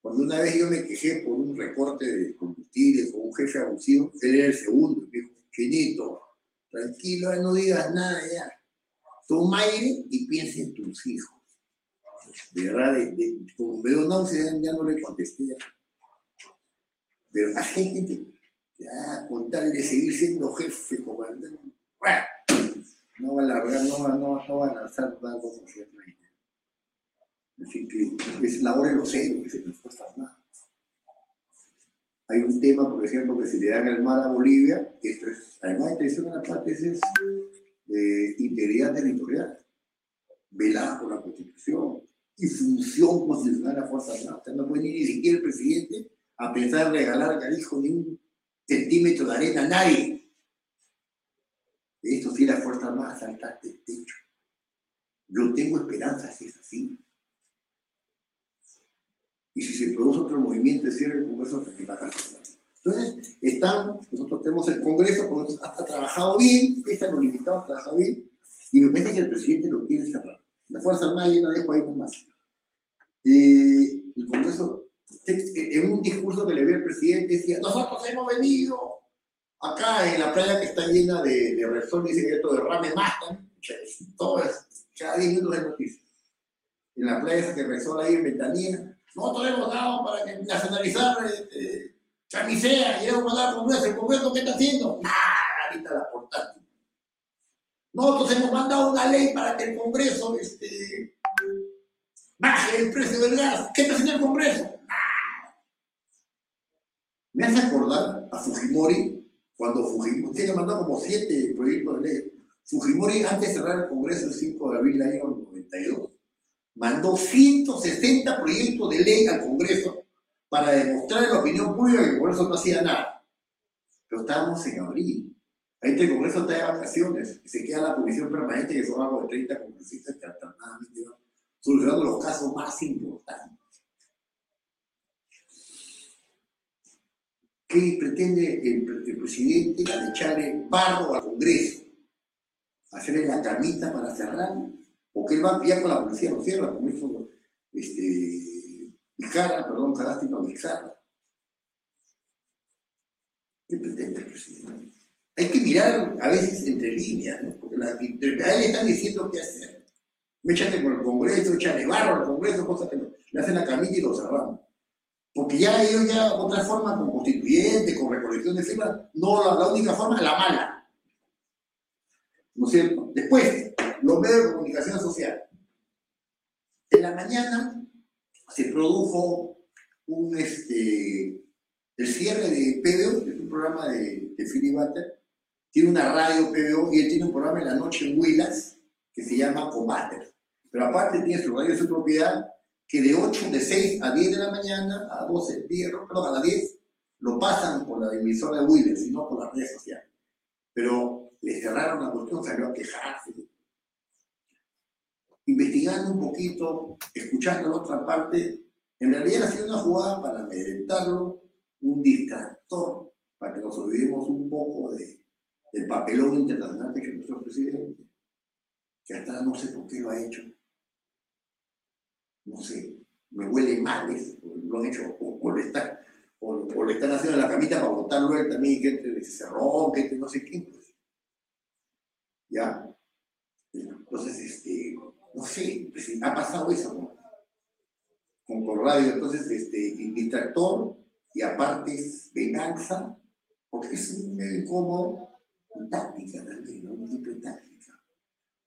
Cuando una vez yo me quejé por un recorte de combustible con un jefe abusivo, él era el segundo, y me dijo, finito, tranquilo, no digas nada ya. Toma aire y piensa en tus hijos. De verdad, de, como veo náusea, ya no le contesté. Pero hay gente ya con tal de seguir siendo jefe, comandante, bueno, no va a largar, no va, no, no va a lanzar nada como siempre. Así que es la hora de los héroes en las Fuerzas Armadas. Hay un tema, por ejemplo, que se le da en el mar a Bolivia, esto es, además de traición a la patria, ese es eh, integridad territorial, velada por la Constitución y función constitucional de la Fuerza Armada. O sea, no puede ir ni siquiera el presidente a pensar en regalar al hijo ni un centímetro de arena a nadie. Esto sí, la Fuerza Armada salta del techo. Yo tengo esperanza si es así. Y si se produce otro movimiento de cierre del Congreso, se va a cancelar. Entonces, están, nosotros tenemos el Congreso, ha trabajado bien, están los limitados, ha trabajado bien, y me parece que el presidente lo quiere cerrar. La Fuerza Armada ya no dejo ahí más. Eh, el Congreso, en un discurso que le vi al presidente, decía, nosotros hemos venido acá en la playa que está llena de, de resol, dice que esto derrame matan, todo es, cada 10 minutos de noticias. En la playa esa que ahí en Ventanilla, nosotros hemos dado para que nacionalizar eh, camisea y hemos mandado al Congreso. ¿El Congreso qué está haciendo? Nada, ahorita la portátil. Nosotros hemos mandado una ley para que el Congreso este, baje el precio del gas. ¿Qué está haciendo el Congreso? Me hace acordar a Fujimori, cuando Fujimori, tiene mandado como siete proyectos de ley. Fujimori, antes de cerrar el Congreso el 5 de abril del año 92, mandó 160 proyectos de ley al Congreso para demostrar a la opinión pública que el Congreso no hacía nada. Pero estábamos en abril. Ahí el Congreso está de vacaciones y se queda la comisión permanente, que son algo de 30 congresistas que alternadamente van solucionando los casos más importantes. ¿Qué pretende el, el presidente al echarle barro al Congreso? ¿Hacerle la camita para cerrar? porque él va a pillar con la policía, no cierra, como hizo este, Vizcarra, perdón, Cadastro con Vizcarra. ¿Qué pretende el presidente? Hay que mirar a veces entre líneas, ¿no? porque la, a él le están diciendo qué hacer. Me echaste con el Congreso, échale barro al Congreso, cosas que no, le hacen la camita y lo cerramos. Porque ya ellos ya otra forma con constituyente, con recolección de firmas, no la, única forma es la mala. ¿No es cierto? Después, los medios de comunicación social. En la mañana se produjo un, este, el cierre de PBO, que es un programa de, de Philly tiene una radio PBO y él tiene un programa en la noche en Huilas que se llama Combater. Pero aparte tiene su radio de su propiedad que de 8, de 6 a 10 de la mañana, a 12, 10, perdón, a las 10, lo pasan por la emisora de Willis y por las redes sociales. Pero le cerraron la cuestión, salió a quejarse. Investigando un poquito, escuchando la otra parte, en realidad ha sido una jugada para amedrentarlo, un distractor, para que nos olvidemos un poco de, del papelón internacional que nuestro presidente, que hasta no sé por qué lo ha hecho. No sé, me huele mal eso, lo han hecho, o, o le están, o, haciendo la camita para votarlo él también, que entre cerró, que entre no sé quién. Pues. Ya. Entonces, este, no sé, pues, ha pasado eso ¿no? con, radio. Entonces, este, distractor y aparte es venganza, porque es un medio incómodo, táctica también, ¿no? un tipo de táctica.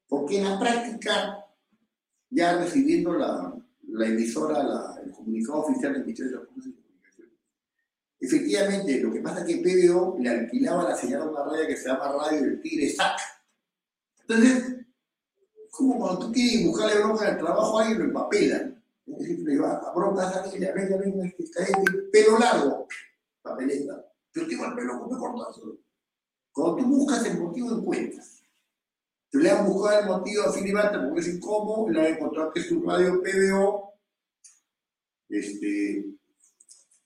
Porque en la práctica, ya recibiendo la, la emisora, el comunicado oficial del Ministerio de Transportes y Comunicaciones, efectivamente, lo que pasa es que PBO le alquilaba la señal a una radio que se llama Radio del Tigre SAC. Entonces, como cuando tú quieres buscarle bronca al trabajo a alguien, lo empapelan. Es decir, le va a bronca a venga, venga, venga, este, caete, pelo largo, papeleta. Yo tengo el pelo como cortazo. Cuando tú buscas el motivo, encuentras. Tú le han buscado el motivo a Filibata porque es le han encontrado que es un radio PBO. Este,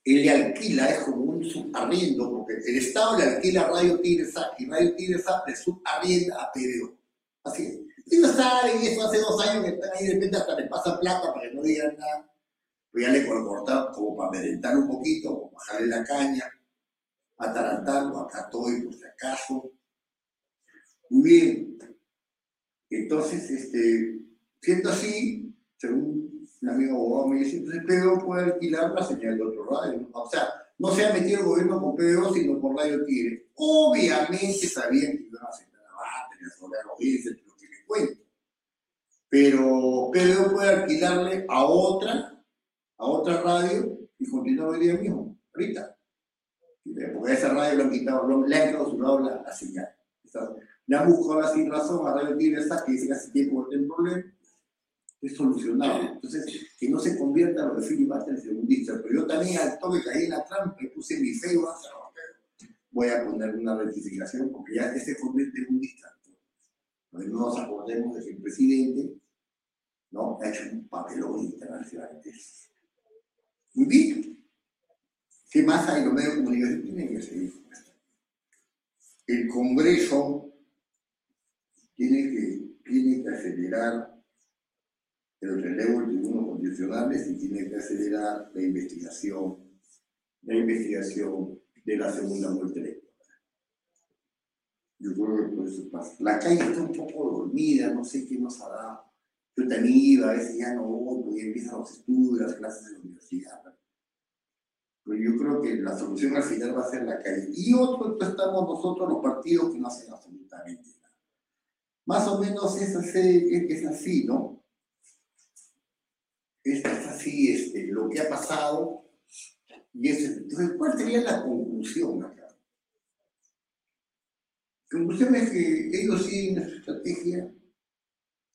él le alquila, es como un subarriendo, porque el Estado le alquila Radio Tigre SAC y Radio Tigre SAC le subarrienda a PBO. Así es. Y no saben, eso hace dos años que están ahí, de repente hasta le pasan plata para que no digan nada. Pero ya le cortaron como para merentar un poquito, como bajarle la caña, atarantarlo, acá estoy por si acaso. Muy bien. Entonces, este, siendo así, según un amigo abogado me dice, entonces PBO puede alquilar la señal de otro radio. O sea, no se ha metido el gobierno con PBO, sino por Radio Tigre. Obviamente sabían que iban a sentar a tener sobre la audiencia, lo que les cuento. Pero PBO puede alquilarle a otra, a otra radio y continuar hoy día mismo, ahorita. Porque a esa radio le han quitado, le han clausurado la, la señal. Buscado sin razón a Tigre esta que dice que hace tiempo que tiene problema es solucionable. Entonces, que no se convierta lo de Philip en segundista. Pero yo también al toque caí en la trampa y puse mi feo voy a poner una rectificación porque ya se convierte en un dictador. No nos acordemos de que el presidente ¿no? ha hecho un papelón internacional. Muy bien. ¿Qué más hay? Los medios de comunicación tienen que seguir El Congreso tiene que, tiene que acelerar el relevo de tribunales constitucionales y tiene que acelerar la investigación, la investigación de la segunda vuelta electoral. Yo creo que por eso pasa. La calle está un poco dormida, no sé qué nos hará. Yo también iba, a veces ya no voy, porque empiezan los estudios, las clases de la universidad. Pero yo creo que la solución al final va a ser la calle. Y otro, estamos nosotros los partidos que no hacen absolutamente. Más o menos es así, es así ¿no? es así este, lo que ha pasado. Y es, entonces, ¿cuál sería la conclusión acá? La conclusión es que ellos siguen en su estrategia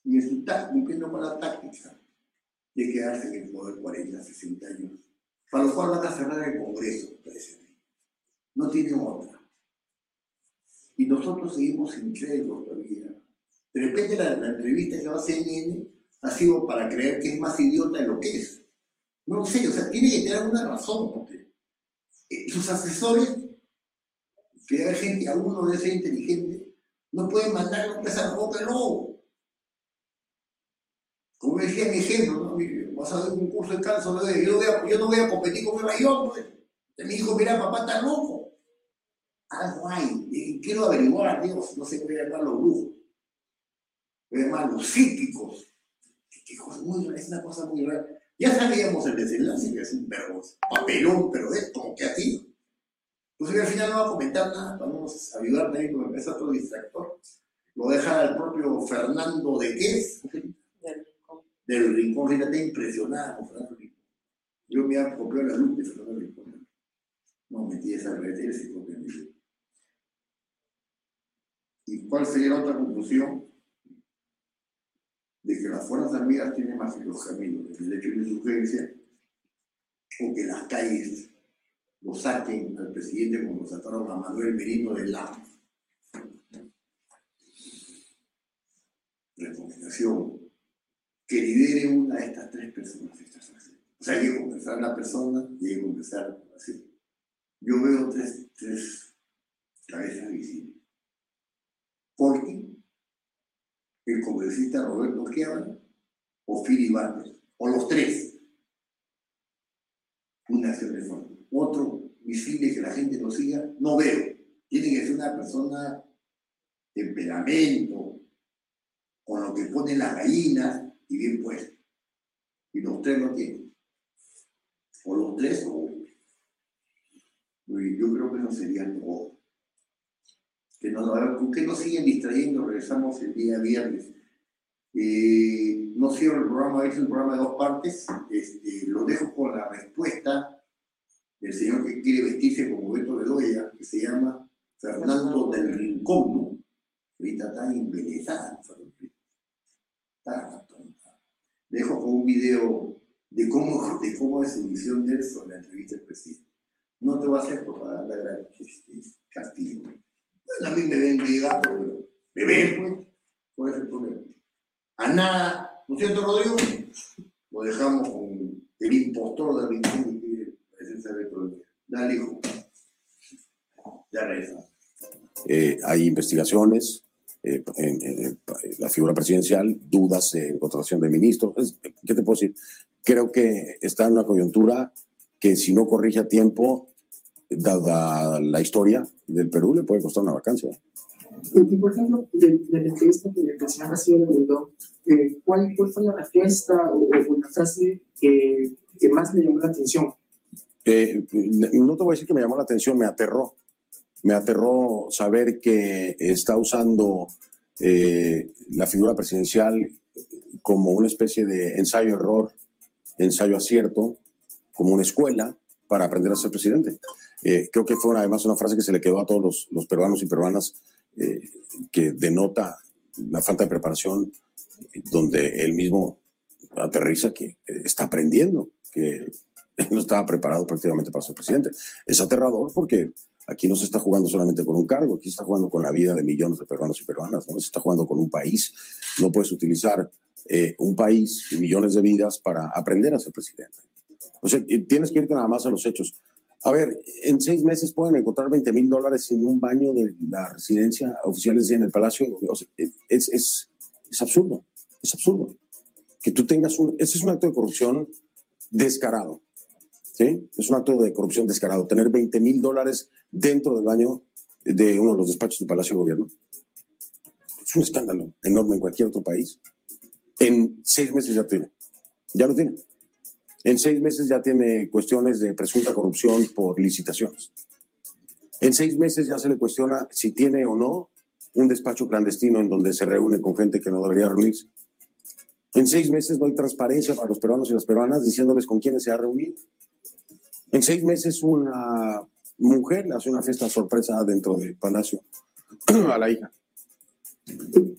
y en su cumpliendo con la táctica de quedarse en el poder 40, 60 años, para lo cual van a cerrar el Congreso. No tiene otra. Y nosotros seguimos incrédulos todavía. De repente la, la entrevista que va a CNN ha sido para creer que es más idiota de lo que es. No sé, o sea, tiene que tener alguna razón, porque eh, sus asesores, que hay gente, alguno de ser inteligente, no pueden mandar a empezar boca lobo. Como decía mi ejemplo, ¿no? vas a dar un curso de ¿no? yo, no voy a competir con el mayor, pues. Me dijo, mira, papá está loco. Algo hay, quiero averiguar, Dios, no sé qué voy a llamar los brujos, los psíquicos es una cosa muy rara. Ya sabíamos el desenlace, que es un perro papelón, pero es como que así. Pues al final no va a comentar nada, vamos a ayudarme ahí con empezar otro distractor. Lo deja al propio Fernando de qué es. Del Rincón. Del Rincón, fíjate, impresionado con Fernando Rincón. Yo me he copiado la luz de Fernando Rincón. No, metí esa red, él se copió ¿Y cuál sería la otra conclusión? De que las Fuerzas Armadas tienen más que los caminos de derecho de insurgencia, o que las calles lo saquen al presidente como lo sacaron a Manuel Merino del la Recomendación, que lidere una de estas tres personas O sea, hay que conversar la persona y hay que conversar así. Yo veo tres, tres cabezas visibles. Porque el congresista Roberto Quiabra o Philip Barnes, o los tres. Una de fondo. Otro visible que la gente no siga, no veo. Tiene que ser una persona temperamento, con lo que pone las gallinas y bien puesto. Y los tres no tienen. O los tres o uno. Yo creo que no sería todo que nos, ¿con qué nos siguen distrayendo? Regresamos el día viernes. Eh, no cierro el programa, es un programa de dos partes. Este, lo dejo con la respuesta del señor que quiere vestirse como Beto Bedoya, que se llama Fernando del Rincón, ¿no? Ahorita está embelezada, está tonta. Dejo con un video de cómo, de cómo es su visión de él sobre la entrevista del presidente. No te voy a hacer propaganda gratis, este, castigo a mí me llegando, pero me ven, pues. ¿Cuál es el problema? A nada, ¿no es cierto, Rodrigo? Lo dejamos con el impostor de la que presencia de Dale, hijo. Ya reza. Eh, hay investigaciones eh, en, en, la figura presidencial, dudas en contratación de ministros. ¿Qué te puedo decir? Creo que está en una coyuntura que si no corrige a tiempo, dada la historia del Perú, le puede costar una vacancia. Y, por ejemplo, de, de la entrevista que le preguntó, eh, ¿cuál, ¿cuál fue la respuesta o, o la frase que, que más le llamó la atención? Eh, no te voy a decir que me llamó la atención, me aterró. Me aterró saber que está usando eh, la figura presidencial como una especie de ensayo-error, ensayo-acierto, como una escuela para aprender a ser presidente. Eh, creo que fue además una frase que se le quedó a todos los, peruanos y peruanas eh, que denota la falta de preparación, donde él mismo aterriza que está aprendiendo, que no estaba preparado prácticamente para ser presidente. Es aterrador porque aquí no se está jugando solamente con un cargo, aquí se está jugando con la vida de millones de peruanos y peruanas, ¿no? se está jugando con un país. No puedes utilizar eh, un país y millones de vidas para aprender a ser presidente. O sea, tienes que irte nada más a los hechos. A ver, en seis meses pueden encontrar 20 mil dólares en un baño de la residencia oficiales en el Palacio. O sea, es, es, es absurdo, es absurdo. Que tú tengas un... Ese es un acto de corrupción descarado. ¿sí? Es un acto de corrupción descarado. Tener 20 mil dólares dentro del baño de uno de los despachos del Palacio de Gobierno. Es un escándalo enorme en cualquier otro país. En seis meses ya tiene. Ya lo tiene. En seis meses ya tiene cuestiones de presunta corrupción por licitaciones. En seis meses ya se le cuestiona si tiene o no un despacho clandestino en donde se reúne con gente que no debería reunirse. En seis meses no hay transparencia para los peruanos y las peruanas diciéndoles con quiénes se ha reunido. En seis meses una mujer le hace una fiesta sorpresa dentro del palacio a la hija.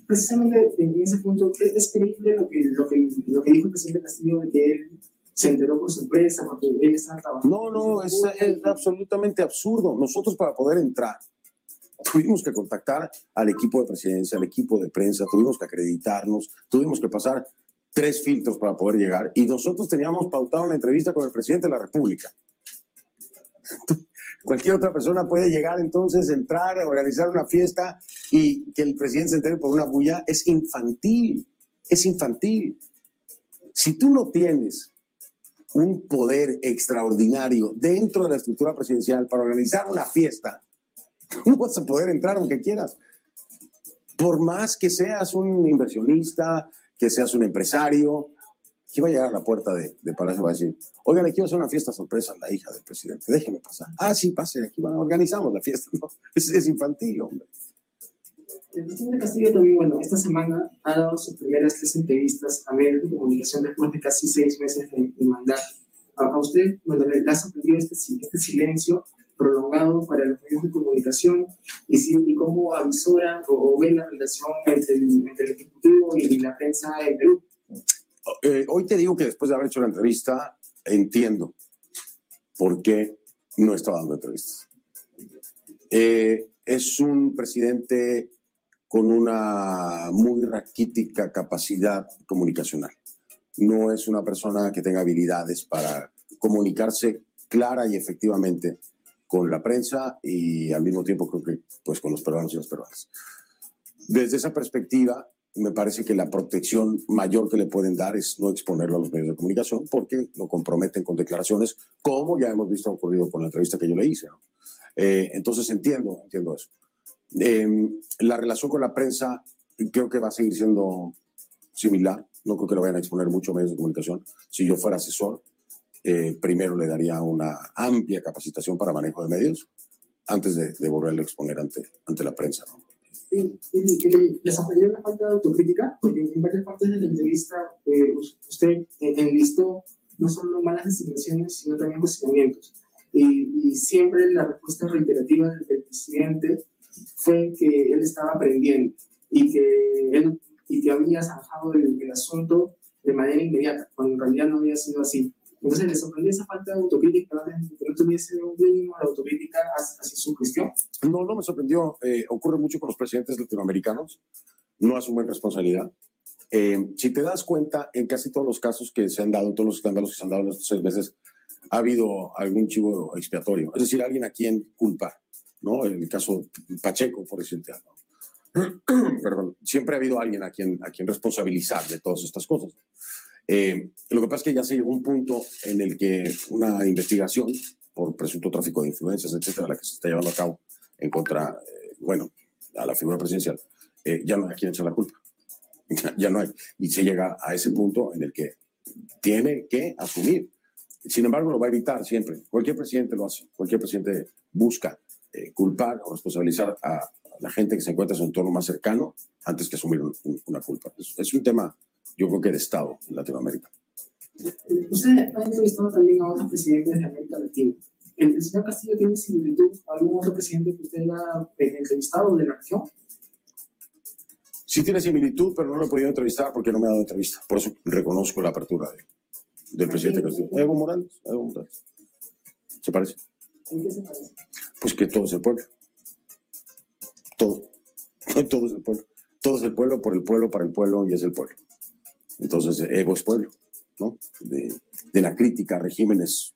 Precisamente en ese punto, ¿es creíble lo que, lo que, lo que dijo el presidente Castillo de que él se enteró por sorpresa porque él estaba trabajando? No, no, es, es absolutamente absurdo. Nosotros para poder entrar tuvimos que contactar al equipo de presidencia, al equipo de prensa, tuvimos que acreditarnos, tuvimos que pasar tres filtros para poder llegar y nosotros teníamos pautado una entrevista con el presidente de la República. Cualquier otra persona puede llegar entonces, entrar, organizar una fiesta y que el presidente se entere por una bulla. Es infantil, es infantil. Si tú no tienes un poder extraordinario dentro de la estructura presidencial para organizar una fiesta, no vas a poder entrar aunque quieras. Por más que seas un inversionista, que seas un empresario, que va a llegar a la puerta de, de Palacio va a decir, oigan, aquí va a hacer una fiesta sorpresa a la hija del presidente, déjeme pasar. Ah, sí, pase, aquí van, organizamos la fiesta. No, es, es infantil, hombre. El presidente Castillo también, bueno, esta semana ha dado sus primeras tres entrevistas a medios de comunicación después de casi seis meses de, de mandato. A, usted, bueno, le, ha sorprendido este, este silencio prolongado para los medios de comunicación y, si, y cómo avisora o, o, ve la relación entre el, entre el Ejecutivo y la prensa en Perú. Eh, hoy te digo que después de haber hecho la entrevista, entiendo por qué no estaba dando entrevistas. Eh, es un presidente con una muy raquítica capacidad comunicacional. No es una persona que tenga habilidades para comunicarse clara y efectivamente con la prensa y al mismo tiempo creo que pues con los peruanos y las peruanas. Desde esa perspectiva, me parece que la protección mayor que le pueden dar es no exponerlo a los medios de comunicación porque lo comprometen con declaraciones, como ya hemos visto ocurrido con la entrevista que yo le hice. ¿no? Eh, entonces entiendo, entiendo eso. Eh, la relación con la prensa creo que va a seguir siendo similar. No creo que lo vayan a exponer mucho medios de comunicación. Si yo fuera asesor, eh, primero le daría una amplia capacitación para manejo de medios antes de, de volverlo a exponer ante, ante la prensa. ¿no? Y, y, y, les sorprendió la falta de autocrítica, porque en varias partes de la entrevista eh, usted enlistó no solo malas designaciones, sino también cuestionamientos. Y, y, siempre la respuesta reiterativa del, presidente fue que él estaba aprendiendo y que él y que había zanjado el, asunto de manera inmediata, cuando en realidad no había sido así. Entonces, ¿le sorprendió esa falta de autocrítica, que no tuviese un mínimo de autocrítica hacia su gestión? No, no me sorprendió. Eh, ocurre mucho con los presidentes latinoamericanos. No asumen responsabilidad. Eh, si te das cuenta, en casi todos los casos que se han dado, todos los escándalos que se han dado en estos seis meses, ha habido algún chivo expiatorio. Es decir, alguien a quien culpar. ¿No? En el caso Pacheco, por decirte algo. Perdón, siempre ha habido alguien a quien, a quien responsabilizar de todas estas cosas. Eh, lo que pasa es que ya se llegó a un punto en el que una investigación por presunto tráfico de influencias, etcétera, la que se está llevando a cabo en contra, eh, bueno, a la figura presidencial, eh, ya no hay a quién echar la culpa. Ya, no hay. Y se llega a ese punto en el que tiene que asumir. Sin embargo, lo va a evitar siempre. Cualquier presidente lo hace. Cualquier presidente busca eh, culpar o responsabilizar a la gente que se encuentra en su entorno más cercano antes que asumir una culpa. Es, es, un tema, yo creo que de Estado en Latinoamérica. Usted ha entrevistado también a otros presidentes de América Latina. ¿El señor Castillo tiene similitud a algún otro presidente que usted haya entrevistado de la región? Sí tiene similitud, pero no lo he podido entrevistar porque no me ha dado entrevista. Por eso reconozco la apertura de, del presidente Castillo. Evo Morales, Evo Morales. ¿Se parece? ¿En qué se parece? Pues que todo es el pueblo. Todo. Todo es el pueblo. Todo es el pueblo, por el pueblo, para el pueblo y es el pueblo. Entonces, Evo es pueblo, ¿no? De, la crítica a regímenes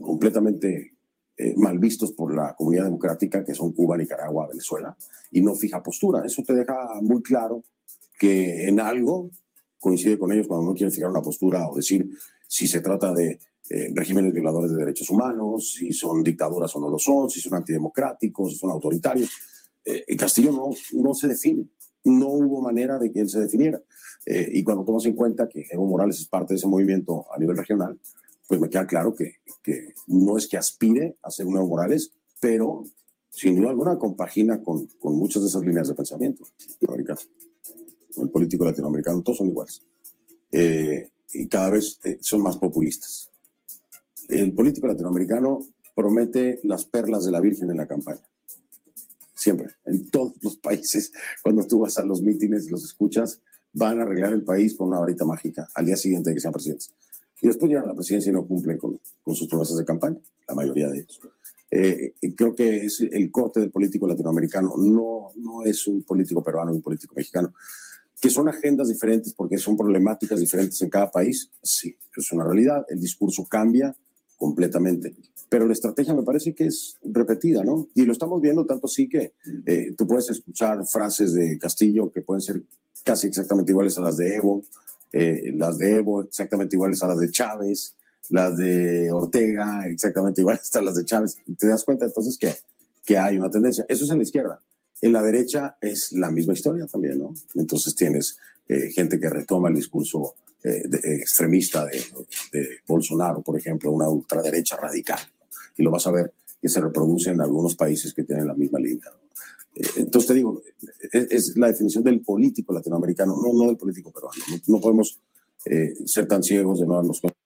completamente eh, mal vistos por la comunidad democrática, que son Cuba, Nicaragua, Venezuela, y no fija postura. Eso te deja muy claro que en algo coincide con ellos cuando no quiere fijar una postura o decir si se trata de eh, regímenes violadores de derechos humanos, si son dictaduras o no lo son, si son antidemocráticos, si son autoritarios. Eh, Castillo no, se define, no hubo manera de que él se definiera. Eh, y cuando tomas en cuenta que Evo Morales es parte de ese movimiento a nivel regional, pues me queda claro que, no es que aspire a ser un Evo Morales, pero sin duda alguna compagina con, con muchas de esas líneas de pensamiento El político latinoamericano, todos son iguales. Eh, y cada vez eh, son más populistas. El político latinoamericano promete las perlas de la Virgen en la campaña. Siempre, en todos los países, cuando tú vas a los mítines, los escuchas, van a arreglar el país con una varita mágica al día siguiente de que sean presidentes. Y después llegan a la presidencia y no cumplen con, sus promesas de campaña, la mayoría de ellos. Eh, creo que es el corte del político latinoamericano, no, no es un político peruano, un político mexicano, que son agendas diferentes porque son problemáticas diferentes en cada país, sí, es una realidad, el discurso cambia completamente, pero la estrategia me parece que es repetida, ¿no? Y lo estamos viendo tanto así que eh, tú puedes escuchar frases de Castillo que pueden ser casi exactamente iguales a las de Evo, eh, las de Evo exactamente iguales a las de Chávez, las de Ortega exactamente iguales a las de Chávez. Te das cuenta entonces que, que hay una tendencia. Eso es en la izquierda. En la derecha es la misma historia también, ¿no? Entonces tienes eh, gente que retoma el discurso eh, extremista de, Bolsonaro, por ejemplo, una ultraderecha radical. Y lo vas a ver que se reproduce en algunos países que tienen la misma línea. ¿no? Entonces te digo, es, la definición del político latinoamericano, no, no del político peruano. No, podemos eh, ser tan ciegos de no darnos cuenta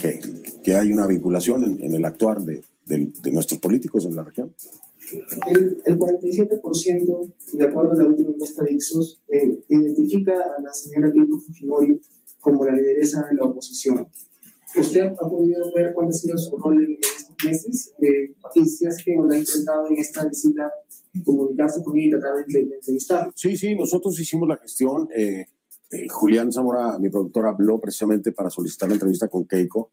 que, que hay una vinculación en, el actuar de, nuestros políticos en la región. El, el 47%, de acuerdo a la última encuesta de Ipsos, eh, identifica a la señora Keiko Fujimori como la lideresa de la oposición. ¿Usted ha podido ver cuál ha sido su rol en estos meses? Eh, y si es que lo ha intentado en esta visita comunicarse con ella y tratar de, entrevistar. Sí, sí, nosotros hicimos la gestión. Eh, eh, Julián Zamora, mi productor, habló precisamente para solicitar la entrevista con Keiko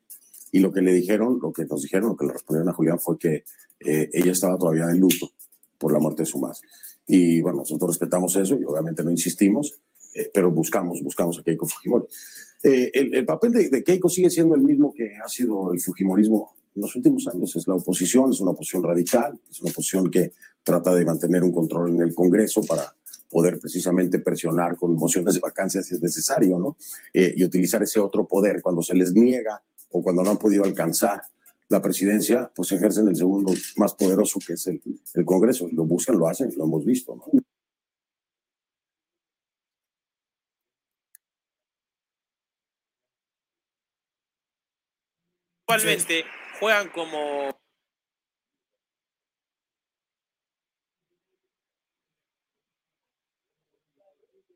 y lo que le dijeron, lo que nos dijeron, lo que le respondieron a Julián fue que eh, ella estaba todavía en luto por la muerte de su madre. Y bueno, nosotros respetamos eso y obviamente no insistimos, eh, pero buscamos, buscamos a Keiko Fujimori. Eh, el, el, papel de, de, Keiko sigue siendo el mismo que ha sido el Fujimorismo en los últimos años. Es la oposición, es una oposición radical, es una oposición que trata de mantener un control en el Congreso para poder precisamente presionar con mociones de vacancia si es necesario, ¿no? Eh, y utilizar ese otro poder cuando se les niega o cuando no han podido alcanzar la presidencia, pues ejercen el segundo más poderoso que es el, Congreso. Lo buscan, lo hacen, lo hemos visto, ¿no? Actualmente juegan como